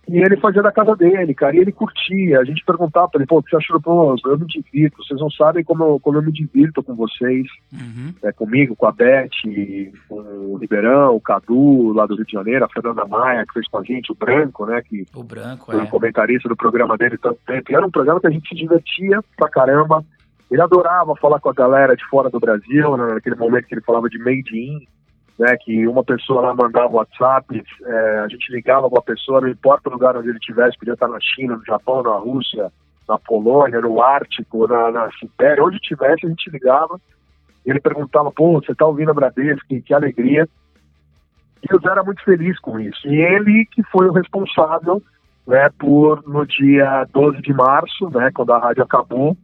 E ele fazia da casa dele, cara, e ele curtia. A gente perguntava pra ele, pô, o que você achou? Pô, eu me divirto, vocês não sabem como eu, como eu me divirto com vocês, uhum. é, comigo, com a Beth, com o Ribeirão, o Cadu, lá do Rio de Janeiro, a Fernanda Maia, que fez com a gente, o Branco, né, que o Branco, foi é. comentarista do programa dele tanto tempo. E era um programa que a gente se divertia pra caramba. Ele adorava falar com a galera de fora do Brasil, né, naquele momento que ele falava de made in, né, que uma pessoa lá mandava WhatsApp, é, a gente ligava com a pessoa, não importa o lugar onde ele estivesse, podia estar na China, no Japão, na Rússia, na Polônia, no Ártico, na, na Sibéria, onde tivesse, a gente ligava, ele perguntava, pô, você está ouvindo a Bradesco, que, que alegria. E o Zé era muito feliz com isso. E ele que foi o responsável né, por no dia 12 de março, né, quando a rádio acabou,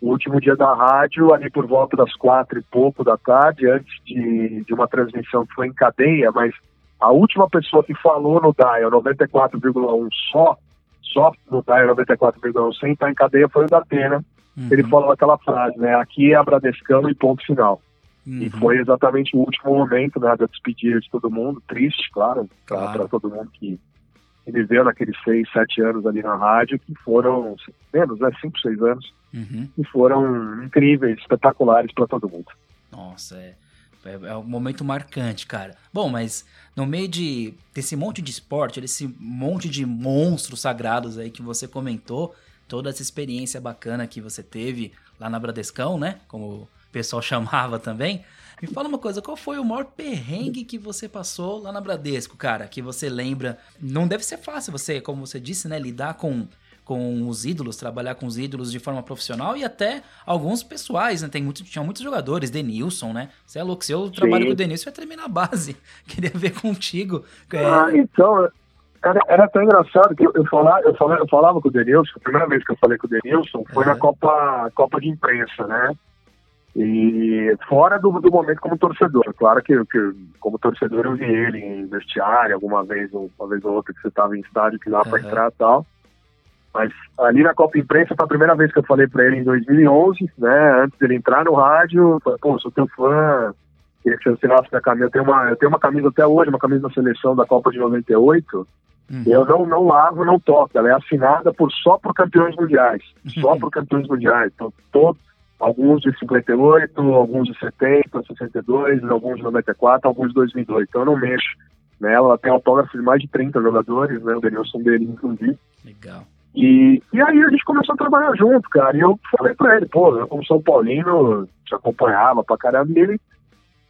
o último dia da rádio, ali por volta das quatro e pouco da tarde, antes de, de uma transmissão que foi em cadeia, mas a última pessoa que falou no dial 94,1 só, só no dial 94,1 sem estar em cadeia foi o da Atena. Uhum. Ele falou aquela frase, né? Aqui é a Bradescão e ponto final. Uhum. E foi exatamente o último momento, né? Da despedida de todo mundo, triste, claro, claro. para todo mundo que, que viveu naqueles seis, sete anos ali na rádio, que foram menos, né? Cinco, seis anos, uhum. que foram incríveis, espetaculares para todo mundo. Nossa, é. É, é um momento marcante, cara. Bom, mas no meio de desse monte de esporte, desse monte de monstros sagrados aí que você comentou, toda essa experiência bacana que você teve lá na Bradescão, né? Como o pessoal chamava também. Me fala uma coisa, qual foi o maior perrengue que você passou lá na Bradesco, cara? Que você lembra? Não deve ser fácil você, como você disse, né, lidar com com os ídolos, trabalhar com os ídolos de forma profissional e até alguns pessoais, né? Tem muito, tinha muitos jogadores, Denilson, né? Você é louco, se eu trabalho com o Denilson, eu ia terminar a base. Queria ver contigo. É... Ah, então, era, era tão engraçado que eu, eu, falava, eu, falava, eu falava com o Denilson, a primeira vez que eu falei com o Denilson foi na Copa, Copa de Imprensa, né? E fora do, do momento como torcedor. Claro que, que como torcedor eu vi ele em vestiário alguma vez, uma vez ou outra que você estava em estádio que dava uhum. para entrar e tal. Mas ali na Copa Imprensa foi a primeira vez que eu falei para ele em 2011, né? Antes dele entrar no rádio, falei, pô, sou teu fã, queria que você assinasse minha camisa. Eu tenho, uma, eu tenho uma camisa até hoje, uma camisa da seleção da Copa de 98. Uhum. Eu não, não lavo, não toco. Ela é assinada por, só por campeões mundiais. Uhum. Só por campeões mundiais. Então, todos, alguns de 58, alguns de 70, 62, alguns de 94, alguns de 2002. Então eu não mexo nela. Ela tem autógrafo de mais de 30 jogadores, né? O Denilson dele, inclusive. Legal. E, e aí a gente começou a trabalhar junto, cara. E eu falei pra ele, pô, eu como São Paulino, te acompanhava pra caramba. E ele,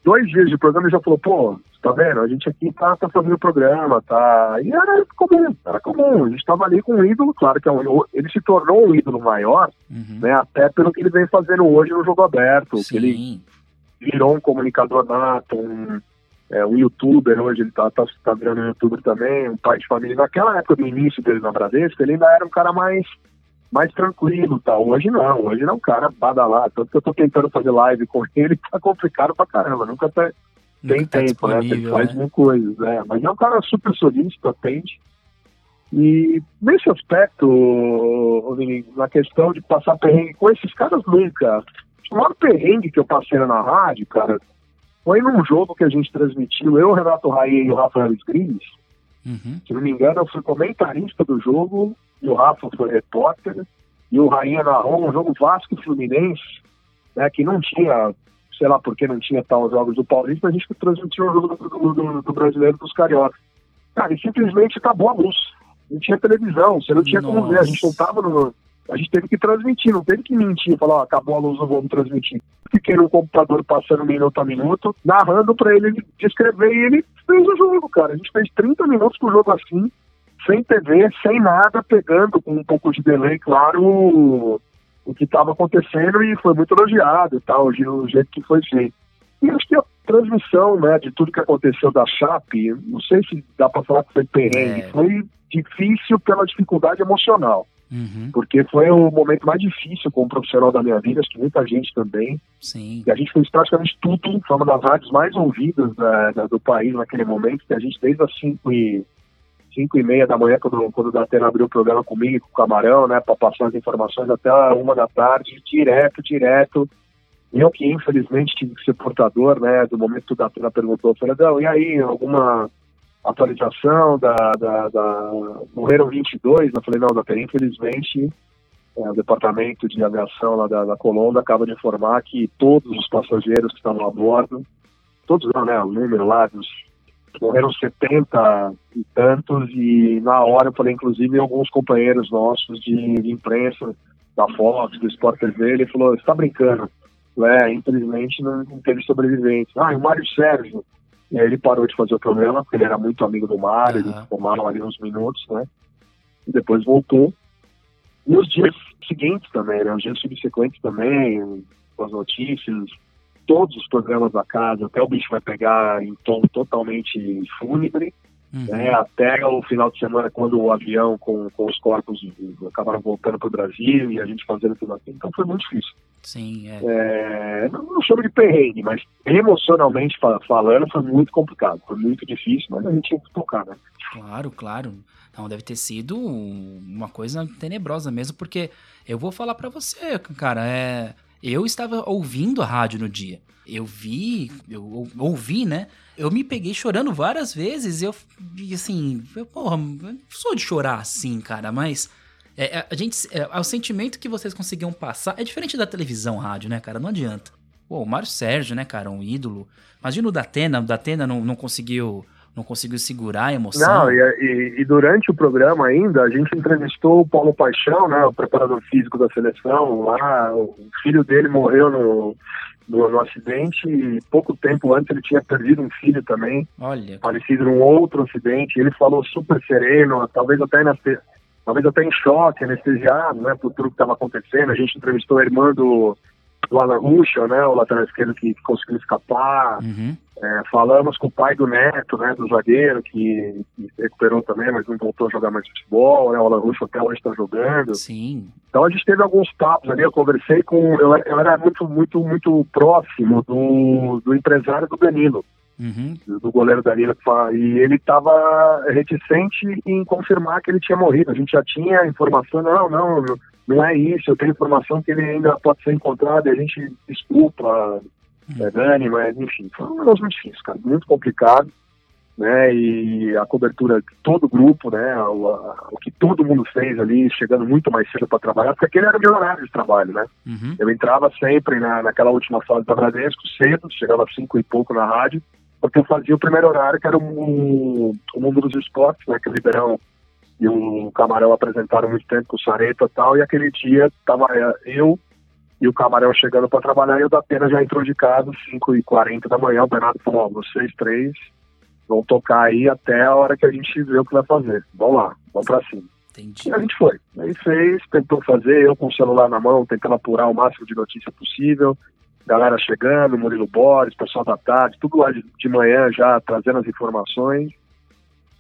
dois dias de programa, ele já falou, pô, tá vendo? A gente aqui tá, tá fazendo o programa, tá. E era comum, era comum. A gente tava ali com um ídolo, claro que é um, ele se tornou um ídolo maior, uhum. né? Até pelo que ele vem fazendo hoje no jogo aberto. Sim. Que ele virou um comunicador nato, um é, um youtuber hoje, ele tá, tá, tá virando um youtuber também, um pai de família. Naquela época do início dele na Bradesco, ele ainda era um cara mais, mais tranquilo. Tá? Hoje não, hoje ele é um cara badalado. Tanto que eu tô tentando fazer live com ele, tá complicado pra caramba. Nunca tá, tem tá tempo, né? Ele faz né? mil coisas, né? Mas é um cara super solícito, atende. E nesse aspecto, na questão de passar perrengue com esses caras nunca. O maior perrengue que eu passei na rádio, cara, foi num jogo que a gente transmitiu, eu, Renato Raí e o Rafael Grins. Uhum. Se não me engano, eu fui comentarista do jogo e o Rafa foi repórter. E o Rainha narrou um jogo Vasco Fluminense, né, que não tinha, sei lá por que não tinha tal jogos do Paulista, a gente transmitiu o jogo do, do, do, do brasileiro dos cariocas. Cara, e simplesmente acabou a luz. Não tinha televisão, você não tinha Nossa. como ver, a gente não tava no, a gente teve que transmitir, não teve que mentir, falar, ó, acabou a luz, não vamos transmitir. Fiquei no computador passando minuto a minuto, narrando para ele descrever e ele fez o jogo, cara. A gente fez 30 minutos pro jogo assim, sem TV, sem nada, pegando com um pouco de delay, claro, o, o que estava acontecendo e foi muito elogiado e tal, o jeito que foi feito. E acho que a transmissão, né, de tudo que aconteceu da Chape, não sei se dá para falar que foi perrengue, é. foi difícil pela dificuldade emocional. Uhum. Porque foi o momento mais difícil como profissional da minha vida, acho que muita gente também. Sim. E a gente fez praticamente tudo, foi uma das rádios mais ouvidas da, da, do país naquele momento, que a gente desde as 5 e, cinco e meia da manhã, quando, quando o Datena abriu o programa comigo e com o Camarão, né, para passar as informações até uma da tarde, direto, direto. Eu que infelizmente tive que ser portador, né, do momento que o Datena perguntou, eu falei, não, e aí, alguma atualização da, da, da, morreram 22, eu falei, não, Dr. infelizmente é, o departamento de aviação lá da, da Colômbia acaba de informar que todos os passageiros que estavam a bordo, todos não, né, o número lá dos morreram 70 e tantos e na hora eu falei, inclusive alguns companheiros nossos de, de imprensa da Fox, do Sport TV, ele falou, está brincando, é, infelizmente não teve sobreviventes. Ah, e o Mário Sérgio, e aí ele parou de fazer o programa, porque ele era muito amigo do Mário, uhum. eles tomaram ali uns minutos, né? E depois voltou. E os dias seguintes também, né? Os dias subsequentes também, com as notícias, todos os programas da casa, até o bicho vai pegar em tom totalmente fúnebre. Uhum. Né, até o final de semana, quando o avião com, com os corpos acabaram voltando para o Brasil e a gente fazendo tudo aqui. Então foi muito difícil. Sim, é. é não, não chamo de perrengue, mas emocionalmente falando foi muito complicado. Foi muito difícil, mas a gente tinha que tocar, né? Claro, claro. Não, deve ter sido uma coisa tenebrosa mesmo, porque eu vou falar para você, cara, é eu estava ouvindo a rádio no dia. Eu vi, eu ouvi, né? Eu me peguei chorando várias vezes. Eu, assim, eu, porra, eu sou de chorar assim, cara, mas. É, é a gente, é, o sentimento que vocês conseguiam passar é diferente da televisão, rádio, né, cara? Não adianta. Pô, o Mário Sérgio, né, cara? Um ídolo. Imagina o Datena, o Datena não, não conseguiu não conseguiu segurar a emoção. Não, e, e, e, durante o programa ainda, a gente entrevistou o Paulo Paixão, né, o preparador físico da seleção, lá, o filho dele morreu no, no, no, acidente e pouco tempo antes ele tinha perdido um filho também. Olha. Falecido num outro acidente. Ele falou super sereno, talvez até na, talvez até em choque, anestesiado, né, por tudo que estava acontecendo. A gente entrevistou a irmã do, do Alan Ruschel, né, o lateral esquerdo que conseguiu escapar. Uhum. É, falamos com o pai do Neto, né, do zagueiro, que, que se recuperou também, mas não voltou a jogar mais futebol, né, o Alan Ruschel até hoje está jogando. Sim. Então a gente teve alguns papos ali, eu conversei com, eu, eu era muito, muito, muito próximo do, do empresário do Danilo. Uhum. do goleiro Danilo, e ele estava reticente em confirmar que ele tinha morrido. A gente já tinha informação, não, não, não é isso, eu tenho informação que ele ainda pode ser encontrado, e a gente desculpa, uhum. é, mas enfim, foi um negócio muito difícil, cara, muito complicado, né, e a cobertura de todo o grupo, né, o, a, o que todo mundo fez ali, chegando muito mais cedo para trabalhar, porque aquele era o meu horário de trabalho, né, uhum. eu entrava sempre na, naquela última fase da Bradesco, cedo, chegava às cinco e pouco na rádio, porque eu fazia o primeiro horário, que era o, o mundo dos esportes, né, que o Ribeirão e o Camarão apresentaram muito tempo com o Sareta e tal, e aquele dia tava eu e o Camarão chegando para trabalhar e o da Pena já entrou de casa, 5h40 da manhã, o Bernardo falou, ó, vocês três vão tocar aí até a hora que a gente vê o que vai fazer. Vamos lá, vamos para cima. Entendi. E a gente foi. Aí fez, tentou fazer, eu com o celular na mão, tentando apurar o máximo de notícia possível galera chegando, Murilo Borges, pessoal da tarde, tudo lá de, de manhã já trazendo as informações.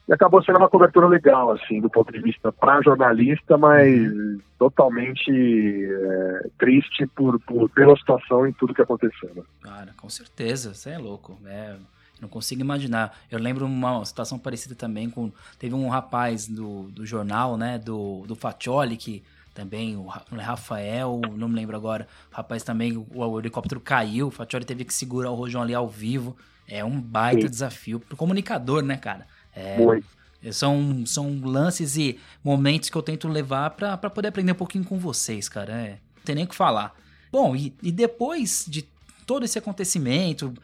E acabou sendo uma cobertura legal, assim, do ponto de vista para jornalista, mas uhum. totalmente é, triste por, por, pela situação e tudo que aconteceu. Né? Cara, com certeza, você é louco. É, não consigo imaginar. Eu lembro uma situação parecida também com. Teve um rapaz do, do jornal, né, do, do Fatioli, que também, o é Rafael, não me lembro agora, o rapaz também, o, o helicóptero caiu, o Fatioli teve que segurar o Rojão ali ao vivo. É um baita Sim. desafio pro comunicador, né, cara? É, São, são lances e momentos que eu tento levar para poder aprender um pouquinho com vocês, cara. É, não tem nem o que falar. Bom, e, e depois de todo esse acontecimento,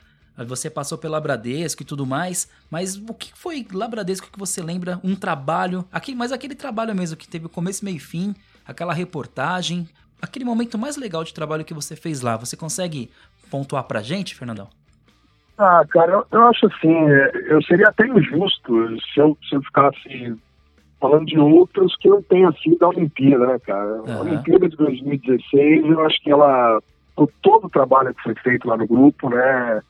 você passou pela Bradesco e tudo mais, mas o que foi lá Bradesco que você lembra? Um trabalho, aquele, mas aquele trabalho mesmo que teve começo, meio e fim, aquela reportagem, aquele momento mais legal de trabalho que você fez lá. Você consegue pontuar pra gente, Fernandão? Ah, cara, eu, eu acho assim, é, eu seria até injusto se eu, se eu ficasse falando de outros que não tenha sido a Olimpíada, né, cara? Uhum. A Olimpíada de 2016, eu acho que ela, por todo o trabalho que foi feito lá no grupo, né,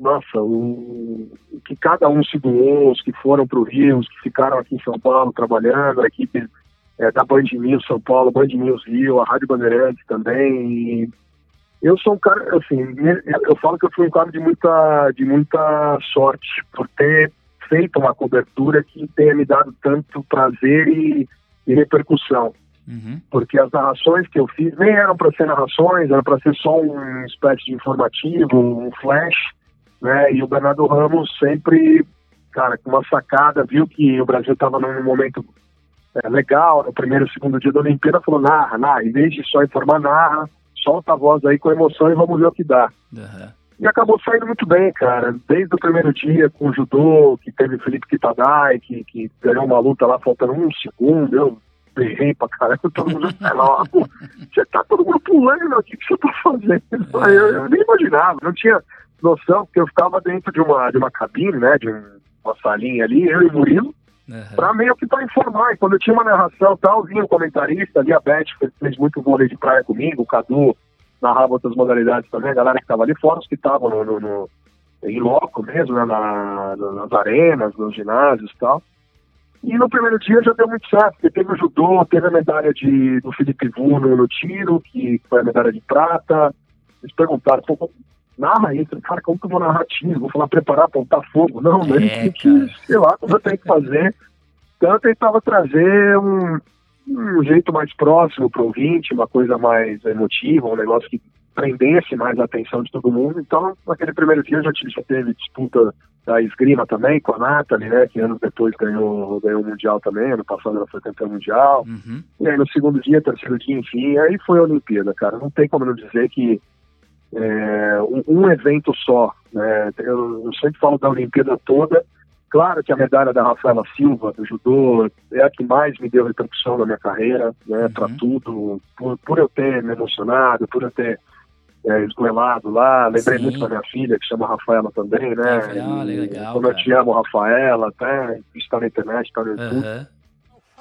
nossa, o, o que cada um se doou, os que foram para o Rio, os que ficaram aqui em São Paulo trabalhando, a equipe é, da Band News São Paulo, Band News Rio, a Rádio Bandeirantes também. Eu sou um cara, assim, eu falo que eu fui um cara de muita, de muita sorte por ter feito uma cobertura que tenha me dado tanto prazer e, e repercussão. Uhum. Porque as narrações que eu fiz nem eram para ser narrações, era para ser só um espécie de informativo, um flash, né? E o Bernardo Ramos sempre, cara, com uma sacada, viu que o Brasil estava num momento é, legal, no primeiro e segundo dia da Olimpíada, falou, narra, narra, em vez de só informar, narra, solta a voz aí com emoção e vamos ver o que dá. Uhum. E acabou saindo muito bem, cara. Desde o primeiro dia com o judô, que teve Felipe Kitadai, que, que ganhou uma luta lá faltando um segundo, eu berrei pra caramba, todo mundo lá, você tá todo mundo pulando, o que, que você tá fazendo? Eu, eu, nem imaginava, não tinha noção, porque eu ficava dentro de uma, de uma cabine, né, de um, uma salinha ali, eu e o Murilo, Uhum. Pra meio que pra informar. E quando eu tinha uma narração tal, vinha o um comentarista ali, a Beth fez muito vôlei de praia comigo, o Cadu narrava outras modalidades também, a galera que tava ali fora, os que estavam no, no, no, em loco mesmo, né, na, nas arenas, nos ginásios e tal. E no primeiro dia já deu muito certo, porque teve o judô, teve a medalha de, do Felipe Vuno no tiro, que foi a medalha de prata. Eles perguntaram, narra isso. Cara, como que eu vou narrar tiro? Vou falar preparar, apontar fogo? Não, né? É, tem que, sei lá, como eu tenho que fazer. Então eu tentava trazer um, um jeito mais próximo para o ouvinte, uma coisa mais emotiva, um negócio que prendesse mais a atenção de todo mundo. Então, naquele primeiro dia já, já teve disputa da esgrima também com a Nathalie, né, que anos depois ganhou, ganhou o Mundial também, ano passado ela foi campeã mundial. Uhum. E aí no segundo dia, terceiro dia, enfim, aí foi a Olimpíada, cara. Não tem como não dizer que é, um, um, evento só, né, eu, eu sempre falo da Olimpíada toda, Claro que a medalha da Rafaela Silva, do judô, é a que mais me deu repercussão na minha carreira, né, uhum. para tudo, por, por, eu ter me emocionado, por eu ter é, esgoelado lá. Lembrei Sim. muito da minha filha, que chama Rafaela também, né? Legal, legal. Como eu te amo, Rafaela, até está na internet, está no YouTube. Uhum.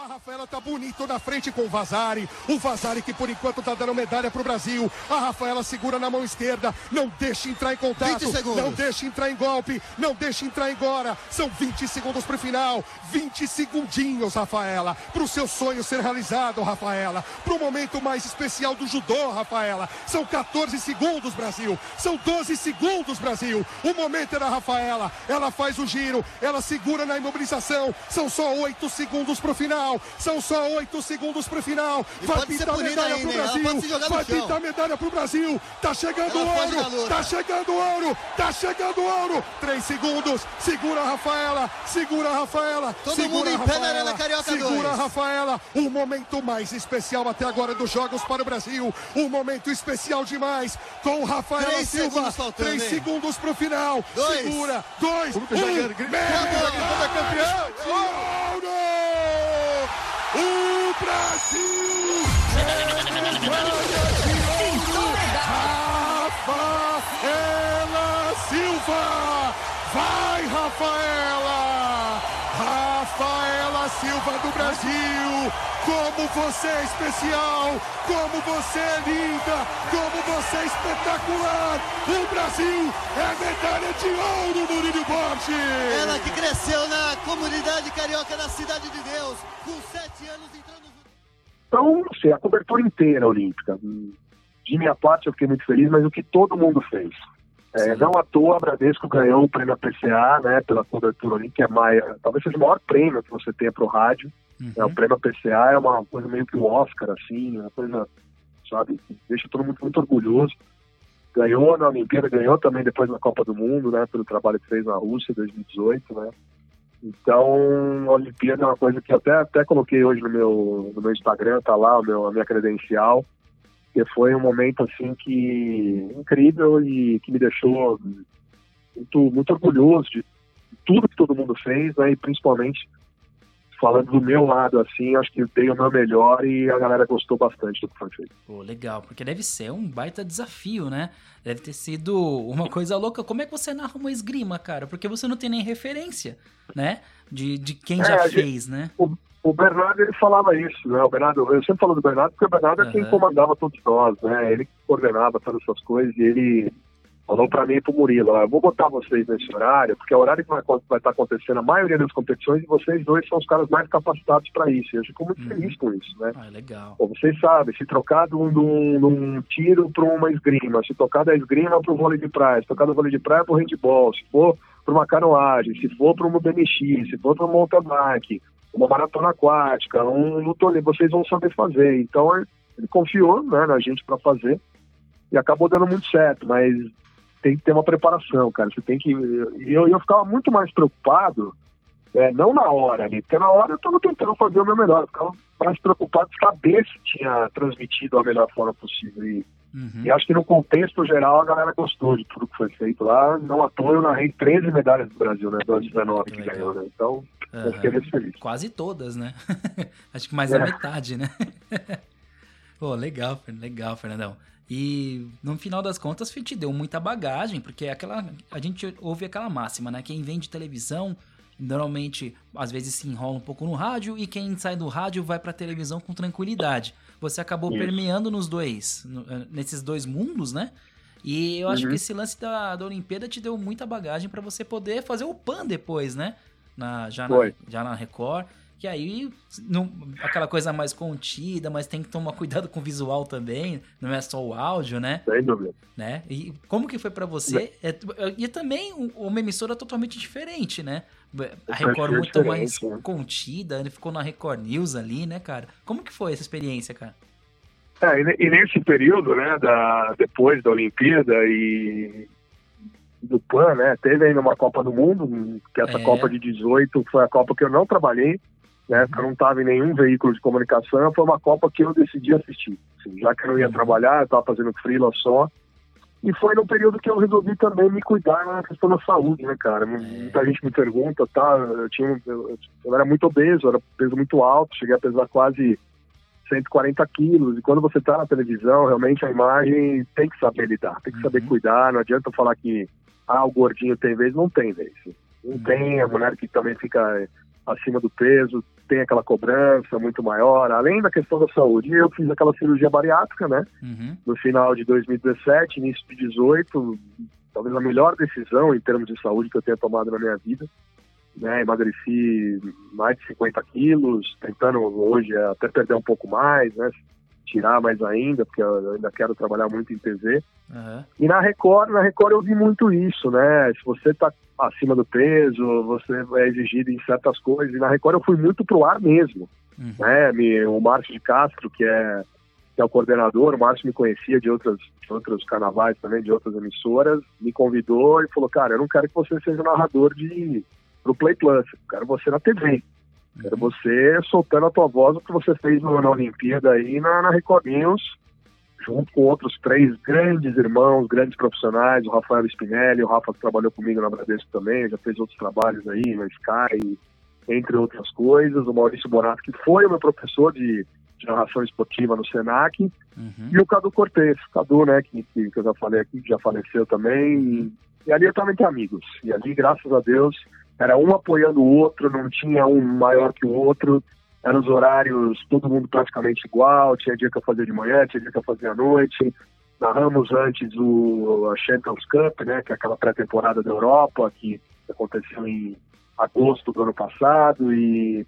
A Rafaela tá bonito na frente com o Vazari. O Vazari que por enquanto tá dando medalha pro Brasil. A Rafaela segura na mão esquerda. Não deixe entrar em contato. Não deixe entrar em golpe. Não deixe entrar agora. São 20 segundos pro final. 20 segundinhos, Rafaela. Pro seu sonho ser realizado, Rafaela. Pro momento mais especial do judô, Rafaela. São 14 segundos, Brasil. São 12 segundos, Brasil. O momento é da Rafaela. Ela faz o giro. Ela segura na imobilização. São só 8 segundos pro final final. São só oito segundos para o final. Vai pintar medalha para o Brasil. Vai pintar medalha para o Brasil. Tá chegando ouro. Tá chegando ouro. Tá chegando ouro. Três segundos. Segura a Rafaela. Segura a Rafaela. Todo segura mundo em pé na Arena Carioca Segura a Rafaela. O momento mais especial até agora dos Jogos para o Brasil. Um momento especial demais. Com Rafaela Três Silva. Segundos faltando, Três hein? segundos para o final. Dois. Segura. Dois. Um. Acabou. campeão. Ouro! O Brasil é medalha de ouro! Rafaela Silva! Vai, Rafaela! Rafaela Silva do Brasil! Como você é especial! Como você é linda! Como você é espetacular! O Brasil é medalha de ouro, Murilo Borges! Ela que cresceu na comunidade carioca da Cidade de Deus, com sete anos entrando no... Então, não sei, a cobertura inteira olímpica. De minha parte, eu fiquei muito feliz, mas o que todo mundo fez. É, não à toa, a Bradesco ganhou o prêmio PCA, né, pela cobertura olímpica, é mais, talvez seja o maior prêmio que você tenha para o rádio. Uhum. É, o prêmio PCA é uma coisa meio que o Oscar, assim, uma coisa, sabe, que deixa todo mundo muito orgulhoso. Ganhou na Olimpíada, ganhou também depois na Copa do Mundo, né, pelo trabalho que fez na Rússia em 2018, né. Então, a Olimpíada é uma coisa que eu até, até coloquei hoje no meu, no meu Instagram, tá lá o meu, a minha credencial, que foi um momento assim que incrível e que me deixou muito, muito orgulhoso de tudo que todo mundo fez, né, e principalmente falando do meu lado, assim, acho que dei o meu melhor e a galera gostou bastante do que foi feito. Pô, legal, porque deve ser um baita desafio, né? Deve ter sido uma coisa louca. Como é que você narra uma esgrima, cara? Porque você não tem nem referência, né? De, de quem É, já a gente- fez, né? O, o Bernardo, ele falava isso, né? O Bernardo, eu sempre falo do Bernardo porque o Bernardo é quem comandava todos nós, né? Ele coordenava todas essas coisas e ele falou pra mim e pro Murilo, ó, eu vou botar vocês nesse horário, porque é o horário que vai, estar acontecendo a maioria das competições e vocês dois são os caras mais capacitados para isso. E eu fico muito Uhum. feliz com isso, né? Ah, legal. Pô, vocês sabem, se trocar de um, de um- de um tiro para uma esgrima, se tocar da esgrima para o vôlei de praia, se tocar do vôlei de praia para o handball, se for para uma canoagem, se for para uma BMX, se for para um mountain bike, uma maratona aquática, um luto livre, vocês vão saber fazer. Então ele confiou né, na gente para fazer e acabou dando muito certo, mas tem que ter uma preparação, cara. Você tem que. E eu, eu ficava muito mais preocupado, é, não na hora ali, porque na hora eu estava tentando fazer o meu melhor. Eu ficava mais preocupado de saber se tinha transmitido da melhor forma possível. E, Uhum. e acho que no contexto geral a galera gostou de tudo que foi feito lá. Não à toa eu narrei 13 medalhas do Brasil, né? Das 19 que ganhou, né? Então, feliz. Quase todas, né? Acho que mais É. da metade, né? Pô, legal, legal, Fernandão. E no final das contas te deu muita bagagem, porque é aquela a gente ouve aquela máxima, né? Quem vem de televisão normalmente às vezes se enrola um pouco no rádio e quem sai do rádio vai pra televisão com tranquilidade. Você acabou Isso. permeando nos dois, eh, nesses dois mundos, né? E eu acho uhum. que esse lance da, da Olimpíada te deu muita bagagem para você poder fazer o PAN depois, né? Na, já, na, já na Record. Que aí, não, aquela coisa mais contida, mas tem que tomar cuidado com o visual também, não é só o áudio, né? Sem dúvida. Né? E como que foi para você? É, e também uma emissora totalmente diferente, né? A Record muito mais né? contida, ele ficou na Record News ali, né, cara? Como que foi essa experiência, cara? É, e nesse período, né, da, depois da Olimpíada e do PAN, né, teve ainda uma Copa do Mundo, que essa é. Copa de 18 foi a Copa que eu não trabalhei, né, que eu não estava em nenhum veículo de comunicação, foi uma Copa que eu decidi assistir. Assim, já que eu não ia uhum. trabalhar, eu estava fazendo freela só, e foi no período que eu resolvi também me cuidar na questão da saúde, né, cara? Muita gente me pergunta, tá? Eu, tinha, eu, eu era muito obeso, era peso muito alto, cheguei a pesar quase 140 quilos. E quando você está na televisão, realmente a imagem tem que saber lidar, tem que saber uhum. cuidar. Não adianta falar que ah, o gordinho tem vez, não tem vez. Não uhum. tem, a mulher que também fica acima do peso, tem aquela cobrança muito maior, além da questão da saúde. Eu fiz aquela cirurgia bariátrica, né? Uhum. No final de 2017, início de 2018, talvez a melhor decisão em termos de saúde que eu tenha tomado na minha vida né, emagreci mais de 50 quilos, tentando hoje até perder um pouco mais, né, tirar mais ainda, porque eu ainda quero trabalhar muito em TV. Uhum. E na Record, na Record eu vi muito isso, né, se você está acima do peso, você é exigido em certas coisas, e na Record eu fui muito pro ar mesmo, uhum. né, me, o Márcio de Castro, que é que é o coordenador, o Márcio me conhecia de outras de outros carnavais também, de outras emissoras, me convidou e falou, cara, eu não quero que você seja narrador de pro Play Plus. Quero você na TV. Quero uhum. você soltando a tua voz o que você fez na Olimpíada aí na, na Record News, junto com outros três grandes irmãos, grandes profissionais, o Rafael Spinelli, o Rafa que trabalhou comigo na Bradesco também, já fez outros trabalhos aí na Sky, entre outras coisas, o Maurício Bonato, que foi o meu professor de, de narração esportiva no Senac, uhum. e o Cadu Cortez, Cadu, né, que, que, eu já falei aqui, que já faleceu também, e, e ali eu também tenho amigos, e ali, graças a Deus, era um apoiando o outro, não tinha um maior que o outro, eram os horários, todo mundo praticamente igual, tinha dia que eu fazia de manhã, tinha dia que eu fazia à noite, narramos antes o Champions Cup, né, que é aquela pré-temporada da Europa, que aconteceu em agosto do ano passado, e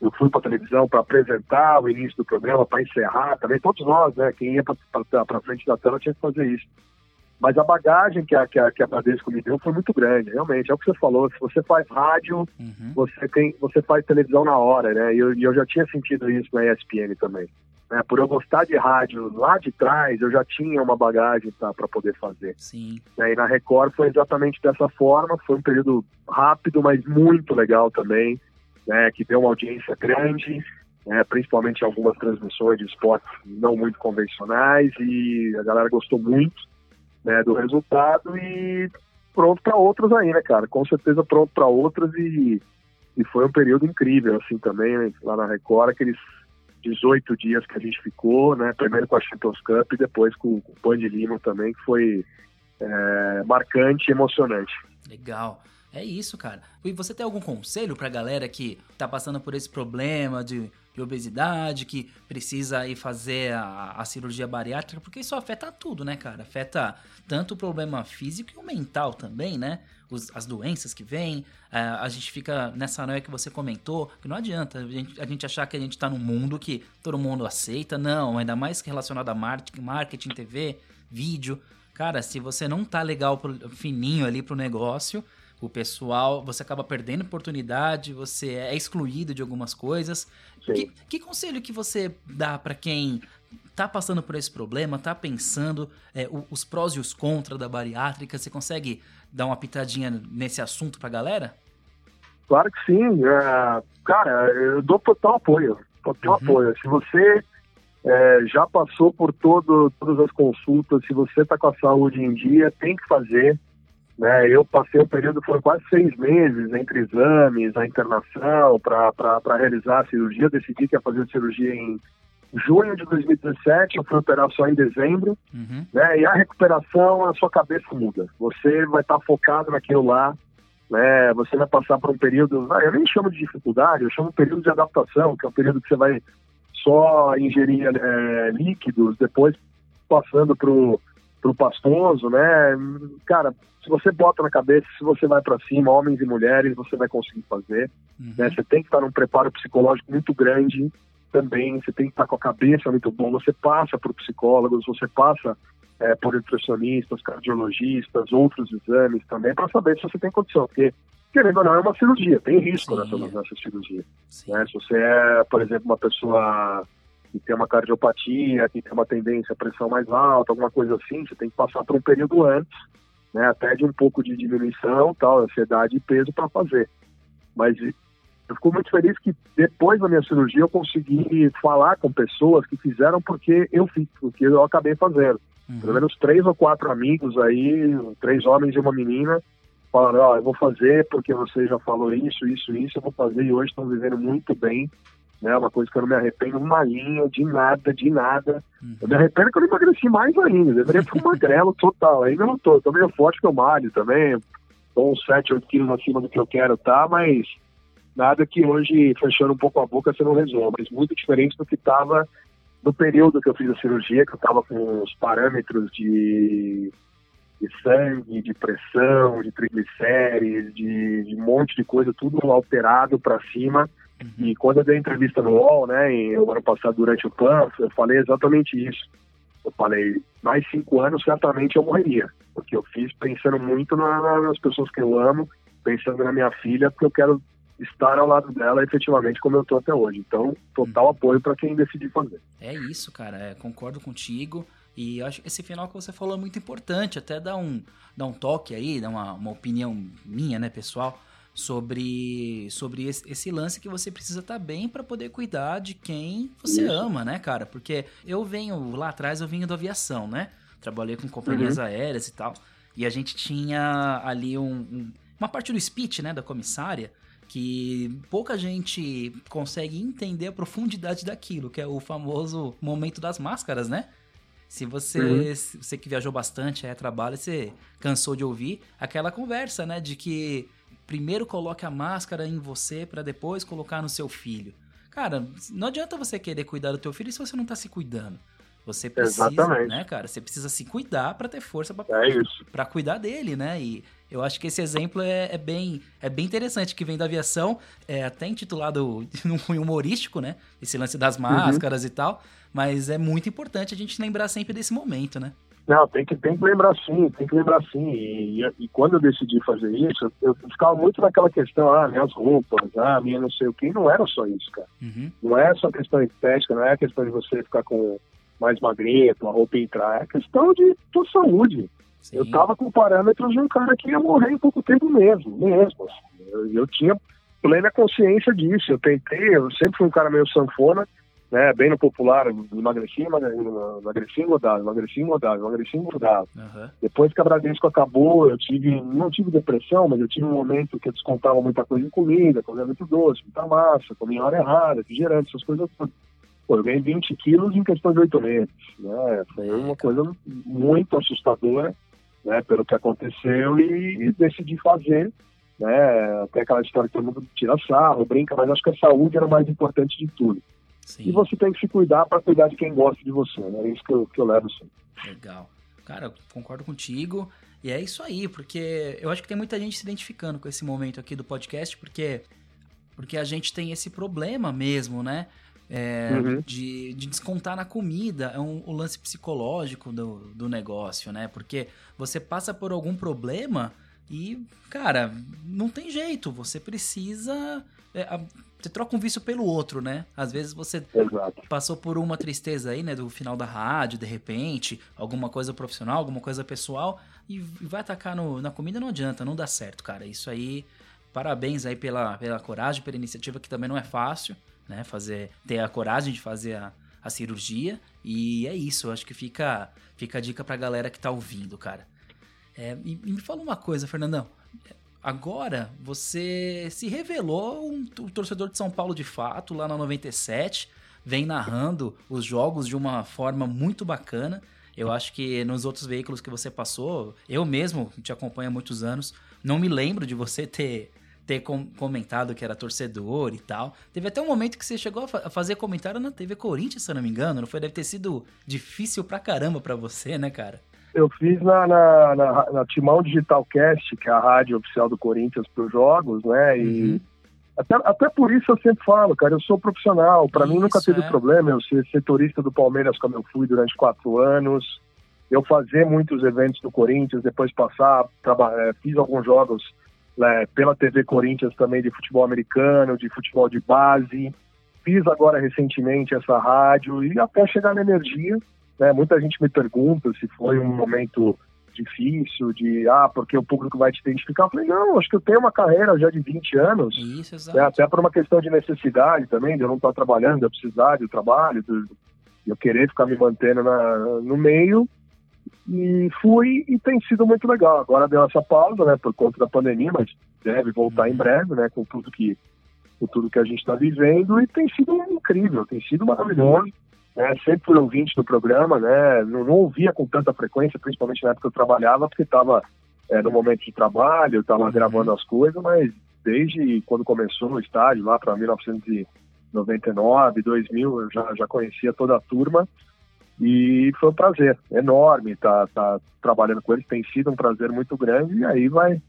eu fui para a televisão para apresentar o início do programa, para encerrar também, todos nós, né, quem ia para frente da tela tinha que fazer isso. Mas a bagagem que a, que a, que a Bradesco me deu foi muito grande, realmente. É o que você falou, se você faz rádio, uhum. você, tem, você faz televisão na hora, né? E eu, eu já tinha sentido isso na ESPN também. Né? Por eu gostar de rádio lá de trás, eu já tinha uma bagagem para poder fazer. Sim. Né? E na Record foi exatamente dessa forma, foi um período rápido, mas muito legal também, né? que deu uma audiência grande, né? principalmente algumas transmissões de esportes não muito convencionais, e a galera gostou muito né, do resultado e pronto para outros aí, né, cara? Com certeza pronto para outras e, e foi um período incrível, assim, também, né, lá na Record, aqueles 18 dias que a gente ficou, né? Primeiro com a Champions Cup e depois com, com o Pan de Lima também, que foi é, marcante e emocionante. Legal. É isso, cara. E você tem algum conselho pra galera que tá passando por esse problema de de obesidade, que precisa ir fazer a, a, cirurgia bariátrica, porque isso afeta tudo, né, cara? Afeta tanto o problema físico e o mental também, né? Os, as doenças que vêm, a, é, a gente fica nessa noia que você comentou, que não adianta a gente, a gente achar que a gente tá num mundo que todo mundo aceita, não, ainda mais relacionado a marketing, marketing, TV, vídeo. Cara, se você não tá legal, pro, fininho ali pro negócio, o pessoal, você acaba perdendo oportunidade, você é excluído de algumas coisas. Que, que, conselho que você dá para quem tá passando por esse problema, tá pensando é, os prós e os contras da bariátrica? Você consegue dar uma pitadinha nesse assunto pra galera? Claro que sim. É, cara, eu dou total apoio. Total uhum. apoio. Se você é, já passou por todo, todas as consultas, se você está com a saúde em dia, tem que fazer. Né? Eu passei um período, foram quase seis meses entre exames, a internação, para realizar a cirurgia. Decidi que ia fazer a cirurgia em junho de 2017, eu fui operar só em dezembro. Uhum. Né? E a recuperação, a sua cabeça muda. Você vai estar tá focado naquilo lá. Né? Você vai passar por um período, eu nem chamo de dificuldade, eu chamo de período de adaptação, que é um período que você vai só ingerir é, líquidos, depois passando para pro pastoso, né? Cara, se você bota na cabeça, se você vai para cima, homens e mulheres, você vai conseguir fazer. Uhum. Né? Você tem que estar num preparo psicológico muito grande também, você tem que estar com a cabeça muito bom. Você passa por psicólogos, você passa é, por nutricionistas, cardiologistas, outros exames também, para saber se você tem condição. Porque, querendo ou não, é uma cirurgia, tem risco nessa, nessa cirurgia. Né? Se você é, por exemplo, uma pessoa que tem uma cardiopatia, que tem uma tendência à pressão mais alta, alguma coisa assim, você tem que passar por um período antes, né, até de um pouco de diminuição, tal, ansiedade e peso para fazer. Mas eu fico muito feliz que depois da minha cirurgia eu consegui falar com pessoas que fizeram porque eu fiz, porque eu acabei fazendo. Uhum. Pelo menos três ou quatro amigos aí, três homens e uma menina, falaram, ó, oh, eu vou fazer porque você já falou isso, isso, isso, eu vou fazer e hoje estão vivendo muito bem né? Uma coisa que eu não me arrependo uma linha de nada, de nada. Uhum. Eu me arrependo que eu não emagreci mais ainda. Eu deveria ficar magrelo total. Ainda não tô. Tô meio forte que eu malho também. Tô uns 7, 8 quilos acima do que eu quero, tá? Mas nada que hoje, fechando um pouco a boca, você não resolva. Mas muito diferente do que tava no período que eu fiz a cirurgia, que eu tava com os parâmetros de de sangue, de pressão, de triglicérides, de, de um monte de coisa, tudo alterado para cima. Uhum. E quando eu dei entrevista no UOL, né, em, o ano passado durante o PAN, eu falei exatamente isso. Eu falei, mais cinco anos certamente eu morreria, porque eu fiz pensando muito na, nas pessoas que eu amo, pensando na minha filha, porque eu quero estar ao lado dela efetivamente como eu estou até hoje. Então, total uhum. apoio para quem decidir fazer. É isso, cara. É, concordo contigo. E acho que esse final que você falou é muito importante, até dar um, dar um toque aí, dar uma, uma opinião minha, né, pessoal, sobre, sobre esse, esse lance que você precisa estar tá bem para poder cuidar de quem você Isso. ama, né, cara? Porque eu venho, lá atrás eu vinha da aviação, né? Trabalhei com companhias uhum. aéreas e tal. E a gente tinha ali um, um, uma parte do speech, né, da comissária, que pouca gente consegue entender a profundidade daquilo, que é o famoso momento das máscaras, né? Se você, uhum. você que viajou bastante, é trabalho, você cansou de ouvir aquela conversa, né? De que primeiro coloque a máscara em você para depois colocar no seu filho. Cara, não adianta você querer cuidar do teu filho se você não tá se cuidando. Você precisa, Exatamente. né, cara? Você precisa se cuidar para ter força para é cuidar dele, né? E eu acho que esse exemplo é, é, bem é bem interessante que vem da aviação, é até intitulado num cunho humorístico, né? Esse lance das uhum. máscaras uhum. e tal. Mas é muito importante a gente lembrar sempre desse momento, né? Não, tem que, tem que lembrar sim, tem que lembrar sim. E, e, e quando eu decidi fazer isso, eu, eu, ficava muito naquela questão, ah, minhas roupas, ah, minha não sei o que, não era só isso, cara. Uhum. Não é só questão estética, não é questão de você ficar com mais magreto, a roupa entrar, é questão de tua saúde. Sim. Eu tava com parâmetros de um cara que ia morrer em pouco tempo mesmo, mesmo. Assim. Eu, eu tinha plena consciência disso. Eu tentei, eu sempre fui um cara meio sanfona, né, bem no popular, emagreci, emagreci, engordava, emagreci, engordava, emagreci, engordava. Uhum. Depois que a Bradesco acabou, eu tive, não tive depressão, mas eu tive um momento que eu descontava muita coisa em comida, comia muito doce, muita massa, comia hora errada, refrigerante, essas coisas todas. Pô, eu ganhei 20 quilos em questão de oito meses, né, foi uma coisa muito assustadora, né, pelo que aconteceu e, e decidi fazer, né, até aquela história que todo mundo tira sarro, brinca, mas acho que a saúde era o mais importante de tudo. Sim. E você tem que se cuidar para cuidar de quem gosta de você, né? É isso que eu, que eu levo sempre. Legal. Cara, concordo contigo. E é isso aí, porque eu acho que tem muita gente se identificando com esse momento aqui do podcast, porque, porque a gente tem esse problema mesmo, né? É, uhum. de, de, descontar na comida, é um, o lance psicológico do, do negócio, né? Porque você passa por algum problema e, cara, não tem jeito, você precisa. É, você troca um vício pelo outro, né? Às vezes você Exato. passou por uma tristeza aí, né? Do final da rádio, de repente, alguma coisa profissional, alguma coisa pessoal, e vai atacar no, na comida, não adianta, não dá certo, cara. Isso aí, parabéns aí pela, pela coragem, pela iniciativa, que também não é fácil, né? Fazer, ter a coragem de fazer a, a cirurgia. E é isso, eu acho que fica, fica a dica pra galera que tá ouvindo, cara. É, e, e me fala uma coisa, Fernandão. Agora você se revelou um, torcedor de São Paulo de fato, lá na 97, vem narrando os jogos de uma forma muito bacana. Eu acho que nos outros veículos que você passou, eu mesmo, te acompanho há muitos anos, não me lembro de você ter, ter com, comentado que era torcedor e tal. Teve até um momento que você chegou a, a, fazer comentário na TV Corinthians, se eu não me engano, não foi? Deve ter sido difícil pra caramba pra você, né, cara? Eu fiz na, na, na, na Timão Digital Cast, que é a rádio oficial do Corinthians para os jogos, né? E uhum. até, até por isso eu sempre falo, cara, eu sou profissional. Para mim nunca teve é. problema eu ser setorista do Palmeiras como eu fui durante quatro anos. Eu fazer muitos eventos do Corinthians, depois passar, é, fiz alguns jogos é, pela TV Corinthians também de futebol americano, de futebol de base. Fiz agora recentemente essa rádio e até chegar na energia né? Muita gente me pergunta se foi um momento difícil, de ah, porque o público vai te identificar. Eu falei, não, acho que eu tenho uma carreira já de 20 anos. Isso. Né? Até por uma questão de necessidade também, de eu não estar trabalhando, de eu precisar do trabalho, de eu querer ficar me mantendo na, no meio. E fui e tem sido muito legal. Agora deu essa pausa, né, por conta da pandemia, mas deve voltar uhum. em breve, né, com tudo que com tudo que a gente está vivendo e tem sido incrível, tem sido maravilhoso né, sempre fui ouvinte do programa, né, não, não, ouvia com tanta frequência, principalmente na época que eu trabalhava, porque estava é, no momento de trabalho, estava uhum. gravando as coisas, mas desde quando começou no estádio, lá para 1999, 2000, eu já, já conhecia toda a turma e foi um prazer enorme estar tá, tá trabalhando com eles, tem sido um prazer muito grande e aí vai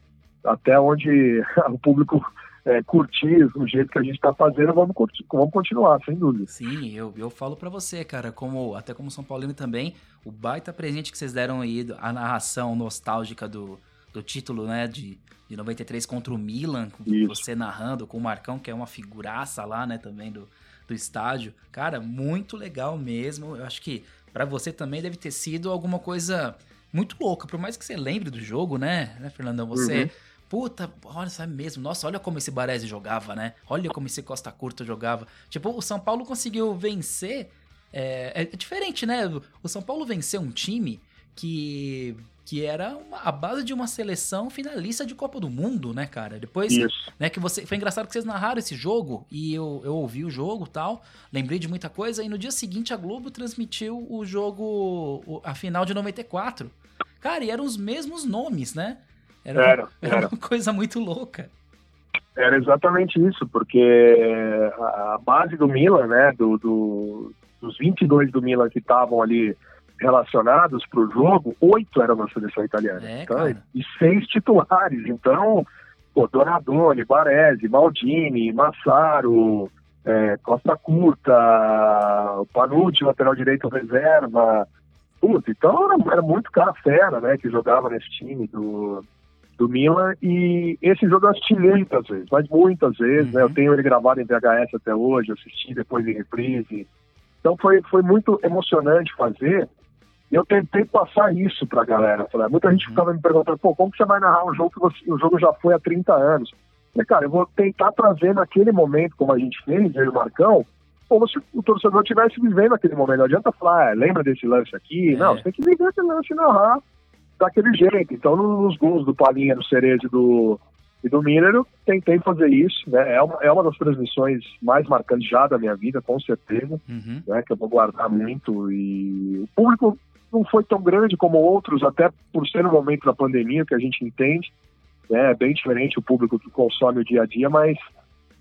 até onde o público é, curtir o jeito que a gente está fazendo, vamos, curtir, vamos continuar, sem dúvida. Sim, eu, eu falo para você, cara, como até como São Paulino também, o baita presente que vocês deram aí, a narração nostálgica do, do título, né, de, de 93 contra o Milan, Isso. você narrando com o Marcão, que é uma figuraça lá, né, também do, do estádio. Cara, muito legal mesmo. Eu acho que para você também deve ter sido alguma coisa muito louca, por mais que você lembre do jogo, né, né Fernandão? Você. Uhum Puta, olha, sabe mesmo? Nossa, olha como esse Baresi jogava, né? Olha como esse Costa Curta jogava. Tipo, o São Paulo conseguiu vencer. É, é diferente, né? O São Paulo venceu um time que que era uma, a base de uma seleção finalista de Copa do Mundo, né, cara? Depois, Isso. né, que você foi engraçado que vocês narraram esse jogo e eu, eu ouvi o jogo, tal, lembrei de muita coisa e no dia seguinte a Globo transmitiu o jogo a final de 94. Cara, e eram os mesmos nomes, né? Era, era, era, era uma coisa muito louca. Era exatamente isso, porque a base do Milan, né, do, do dos 22 do Milan que estavam ali relacionados para o jogo, oito eram na seleção italiana. É, então, e seis titulares. Então, pô, Donadoni, Baresi, Maldini, Massaro, é, Costa Curta, Panucci, lateral direito reserva. Puta, então era, era muito cara fera, né, que jogava nesse time do, do Milan e esse jogo eu assisti muitas vezes, mas muitas vezes, uhum. né? Eu uhum. tenho ele gravado em VHS até hoje, assisti depois em reprise. Então foi, foi muito emocionante fazer. E eu tentei passar isso pra galera. Falei, muita gente uhum. ficava me perguntando, pô, como que você vai narrar um jogo que você, o jogo já foi há 30 anos? Falei, cara, eu vou tentar trazer naquele momento, como a gente fez, eu e o Marcão, como se o torcedor estivesse vivendo aquele momento. Não adianta falar, ah, lembra desse lance aqui? É. Não, você tem que viver esse lance e narrar daquele jeito. Então, nos gols do Palinha, do Cerezo e do, e do Miller, eu tentei fazer isso. Né? É, uma, é uma das transmissões mais marcantes já da minha vida, com certeza, uhum. né? que eu vou guardar muito. E o público não foi tão grande como outros, até por ser no momento da pandemia, que a gente entende. Né? É bem diferente o público que consome o dia a dia, mas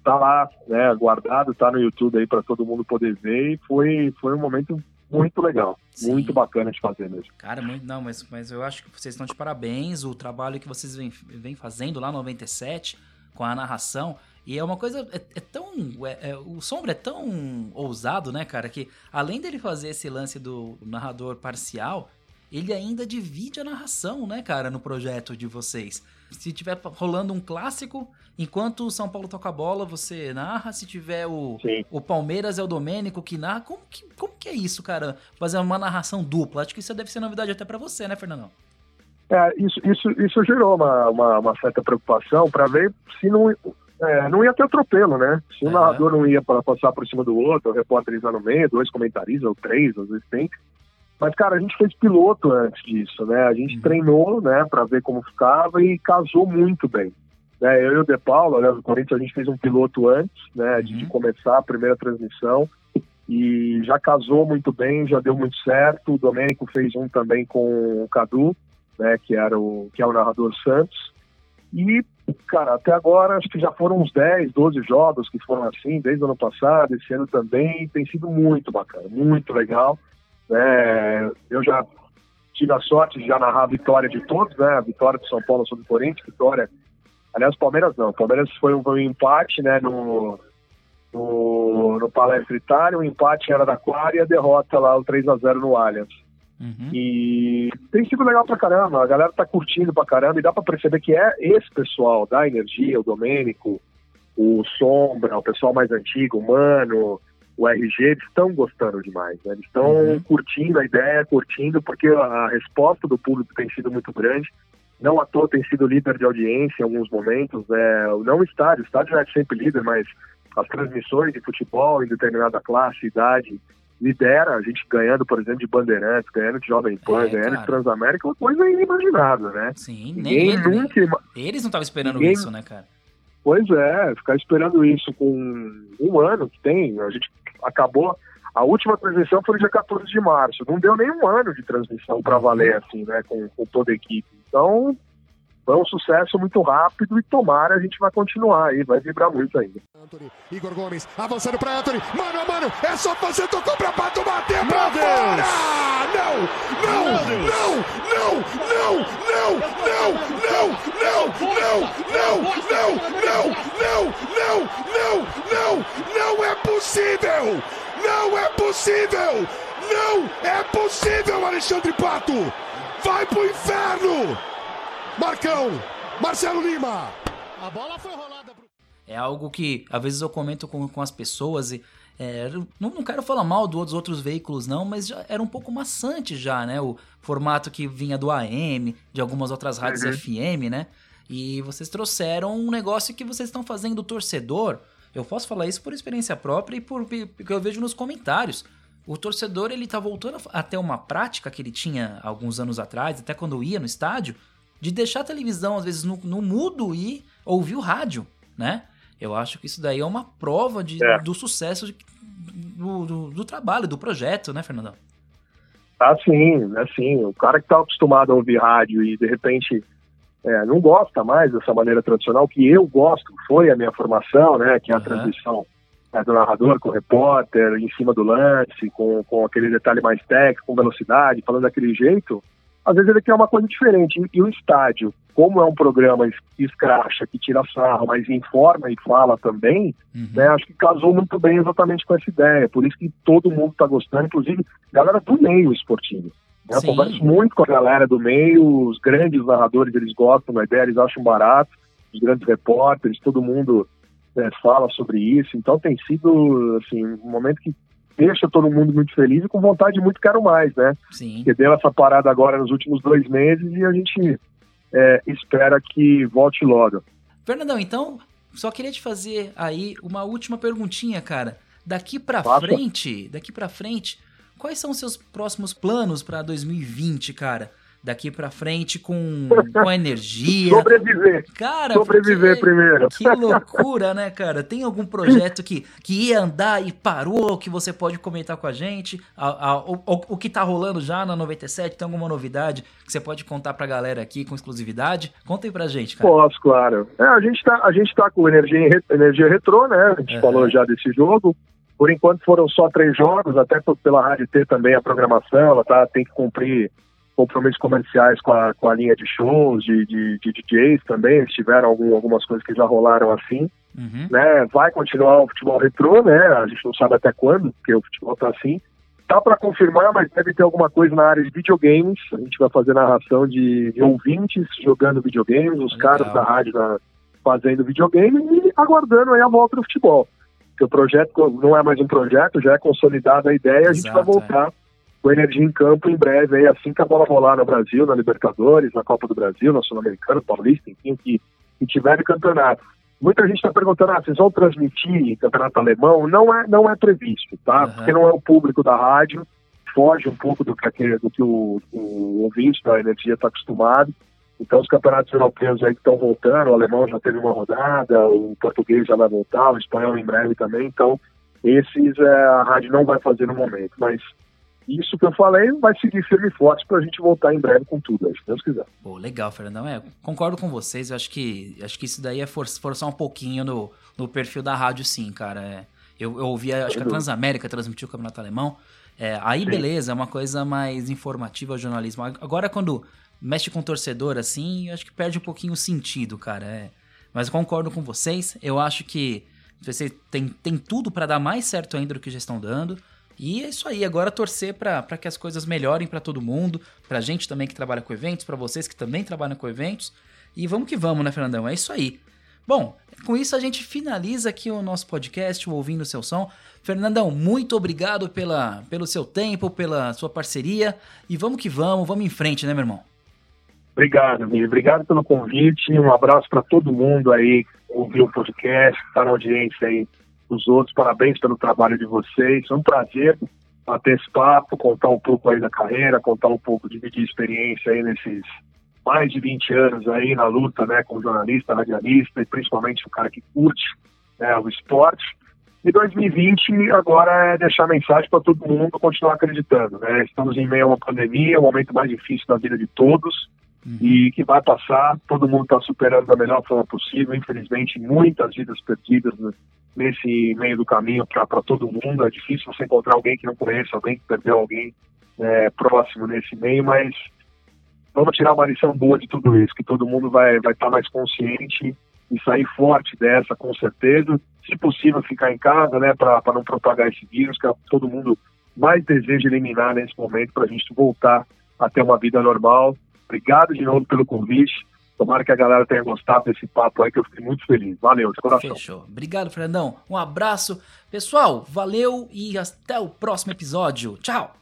tá lá, né, guardado, tá no YouTube aí para todo mundo poder ver e foi, foi um momento muito legal. Sim. Muito bacana de fazer mesmo. Cara, muito, não, mas, mas eu acho que vocês estão de parabéns. O trabalho que vocês vêm, vêm fazendo lá no 97 com a narração. E é uma coisa. É, é tão. É, é, o Sombra é tão ousado, né, cara? Que além dele fazer esse lance do narrador parcial, ele ainda divide a narração, né, cara, no projeto de vocês. Se tiver rolando um clássico, enquanto o São Paulo toca a bola, você narra. Se tiver o, o Palmeiras, é o Domênico que narra. Como que, como que é isso, cara? Fazer uma narração dupla. Acho que isso deve ser novidade até para você, né, Fernandão? É, isso, isso, isso gerou uma, uma, uma certa preocupação para ver se não, é, não ia ter atropelo, né? Se o narrador não ia passar por cima do outro, o repórter ia no meio, dois comentaristas ou três, às vezes tem. Mas, cara, a gente fez piloto antes disso, né? A gente uhum. treinou, né, para ver como ficava e casou muito bem. Né, eu e o De Paulo, né, do Corinthians, a gente fez um piloto antes, né, de, uhum. de começar a primeira transmissão e já casou muito bem, já deu muito certo. O Domênico fez um também com o Cadu, né, que era o que é o narrador Santos. E, cara, até agora acho que já foram uns 10, 12 jogos que foram assim, desde o ano passado, esse ano também, tem sido muito bacana, muito legal. É, eu já tive a sorte de já narrar a vitória de todos, né? A vitória do São Paulo sobre o Corinthians, vitória. Aliás, o Palmeiras não. O Palmeiras foi um, um empate, né? No, no, no Palestra Itália, o empate era da Quara e a derrota lá, o 3 a 0 no Allianz. Uhum. E tem sido legal pra caramba, a galera tá curtindo pra caramba e dá pra perceber que é esse pessoal da energia, o Domênico, o Sombra, o pessoal mais antigo, o Mano, o RG, eles estão gostando demais, né? Eles estão uhum. curtindo a ideia, curtindo, porque a resposta do público tem sido muito grande. Não à toa tem sido líder de audiência em alguns momentos, é, não o estádio, o estádio é sempre líder, mas as transmissões de futebol em determinada classe, idade, lidera, a gente ganhando, por exemplo, de Bandeirantes, ganhando de Jovem Pan, é, ganhando claro. de Transamérica, uma coisa inimaginável, né? Sim, nem nunca... Eles não estavam esperando Ninguém... isso, né, cara? Pois é, ficar esperando isso com um ano que tem, a gente acabou. A última transmissão foi no dia 14 de março, não deu nem um ano de transmissão para valer, assim, né, com, com toda a equipe. Então, foi um sucesso muito rápido e tomara a gente vai continuar aí, vai vibrar muito ainda. Anthony, Igor Gomes avançando para Anthony, mano a mano, é só fazer, tocou para Pato bater para fora! Não, não, não, não, não, não, não, não, não, não, não, não, não, não, não, não, não, não é possível! Não é possível! Não é possível, Alexandre Pato! Vai pro inferno! Marcão, Marcelo Lima. A bola foi rolada. Pro... É algo que às vezes eu comento com, com as pessoas e é, não, não quero falar mal dos outros veículos não, mas já era um pouco maçante já, né? O formato que vinha do AM, de algumas outras rádios uhum. FM, né? E vocês trouxeram um negócio que vocês estão fazendo do torcedor. Eu posso falar isso por experiência própria e por porque eu vejo nos comentários. O torcedor ele tá voltando a ter uma prática que ele tinha alguns anos atrás, até quando ia no estádio, de deixar a televisão, às vezes, no, no mudo e ouvir o rádio, né? Eu acho que isso daí é uma prova de, é. do sucesso de, do, do, do, trabalho, do projeto, né, Fernandão? Ah, sim, é sim. O cara que está acostumado a ouvir rádio e de repente é, não gosta mais dessa maneira tradicional, que eu gosto, foi a minha formação, né, que é a uhum. transmissão é, do narrador com o repórter, em cima do lance, com, com aquele detalhe mais técnico, com velocidade, falando daquele jeito às vezes ele quer uma coisa diferente. E o estádio, como é um programa escracha, que tira sarro, mas informa e fala também, uhum. né, acho que casou muito bem exatamente com essa ideia. Por isso que todo mundo está gostando, inclusive galera do meio esportivo. Né? Eu converso muito com a galera do meio, os grandes narradores, eles gostam da ideia, eles acham barato, os grandes repórteres, todo mundo é, fala sobre isso. Então tem sido assim, um momento que deixa todo mundo muito feliz e com vontade de muito quero mais, né? Sim. Porque deu essa parada agora nos últimos dois meses e a gente é, espera que volte logo. Fernandão, então, só queria te fazer aí uma última perguntinha, cara. Daqui para frente, daqui para frente, quais são os seus próximos planos para 2020, cara? Daqui para frente com, com energia. Sobreviver. Cara, sobreviver primeiro. Que loucura, né, cara? Tem algum projeto que, que ia andar e parou que você pode comentar com a gente? A, a, o, o, que tá rolando já na 97? Tem alguma novidade que você pode contar pra galera aqui com exclusividade? Conta aí pra gente, cara. Posso, claro. É, a, gente tá, a gente tá com energia, energia retrô, né? A gente falou já desse jogo. Por enquanto foram só três jogos, até pela Rádio ter também a programação, ela tá, tem que cumprir compromissos comerciais com a, com a linha de shows, de, de, de DJs também, eles tiveram algum, algumas coisas que já rolaram assim. Uhum. Né? Vai continuar o futebol retrô, né? A gente não sabe até quando, porque o futebol tá assim. Tá para confirmar, mas deve ter alguma coisa na área de videogames. A gente vai fazer narração de, de ouvintes jogando videogames, os Legal. caras da rádio na, fazendo videogame e aguardando aí a volta do futebol. Porque o projeto não é mais um projeto, já é consolidada a ideia, Exato, a gente vai voltar. É com energia em campo em breve, aí, assim que a bola rolar no Brasil, na Libertadores, na Copa do Brasil, na Sul-Americana, Paulista, enfim, que, que tiver campeonato. Muita gente está perguntando, ah, vocês vão transmitir campeonato alemão? Não é, não é previsto, tá? Uhum. Porque não é o público da rádio, foge um pouco do que, do que o, o ouvinte da energia está acostumado. Então, os campeonatos europeus aí estão voltando, o alemão já teve uma rodada, o português já vai voltar, o espanhol em breve também. Então, esses é, a rádio não vai fazer no momento. Mas isso que eu falei vai seguir firme e forte para a gente voltar em breve com tudo, se Deus quiser. Pô, legal, Fernandão. É, concordo com vocês. Eu acho que, acho que isso daí é for, forçar um pouquinho no, no perfil da rádio, sim, cara. É, eu, eu ouvi, acho que a Transamérica transmitiu o Campeonato Alemão. É, aí, Sim. beleza, é uma coisa mais informativa ao jornalismo. Agora, quando mexe com torcedor assim, eu acho que perde um pouquinho o sentido, cara. É. Mas concordo com vocês. Eu acho que você tem, tem tudo para dar mais certo ainda do que já estão dando. E é isso aí, agora torcer para que as coisas melhorem para todo mundo, pra gente também que trabalha com eventos, para vocês que também trabalham com eventos. E vamos que vamos, né, Fernandão? É isso aí. Bom, com isso a gente finaliza aqui o nosso podcast, o Ouvindo o Seu Som. Fernandão, muito obrigado pela, pelo seu tempo, pela sua parceria. E vamos que vamos, vamos em frente, né, meu irmão? Obrigado, amigo. Obrigado pelo convite. Um abraço para todo mundo aí que ouviu o podcast, está na audiência aí dos outros. Parabéns pelo trabalho de vocês. Foi um prazer bater esse papo, contar um pouco aí da carreira, contar um pouco, dividir experiência aí nesses mais de 20 anos aí na luta, né, como jornalista, radialista e principalmente o cara que curte né, o esporte. E 2020 agora é deixar mensagem para todo mundo continuar acreditando, né? Estamos em meio a uma pandemia, o momento mais difícil da vida de todos uhum. e que vai passar. Todo mundo está superando da melhor forma possível. Infelizmente, muitas vidas perdidas né? Nesse meio do caminho para todo mundo. É difícil você encontrar alguém que não conheça, alguém que perdeu alguém é, próximo nesse meio, mas vamos tirar uma lição boa de tudo isso, que todo mundo vai vai estar tá mais consciente e sair forte dessa, com certeza. Se possível, ficar em casa, né, para não propagar esse vírus, que é todo mundo mais deseja eliminar nesse momento, para a gente voltar a ter uma vida normal. Obrigado de novo pelo convite. Tomara que a galera tenha gostado desse papo aí, que eu fiquei muito feliz. Valeu, de coração. Fechou. Obrigado, Fernandão. Um abraço. Pessoal, valeu e até o próximo episódio. Tchau!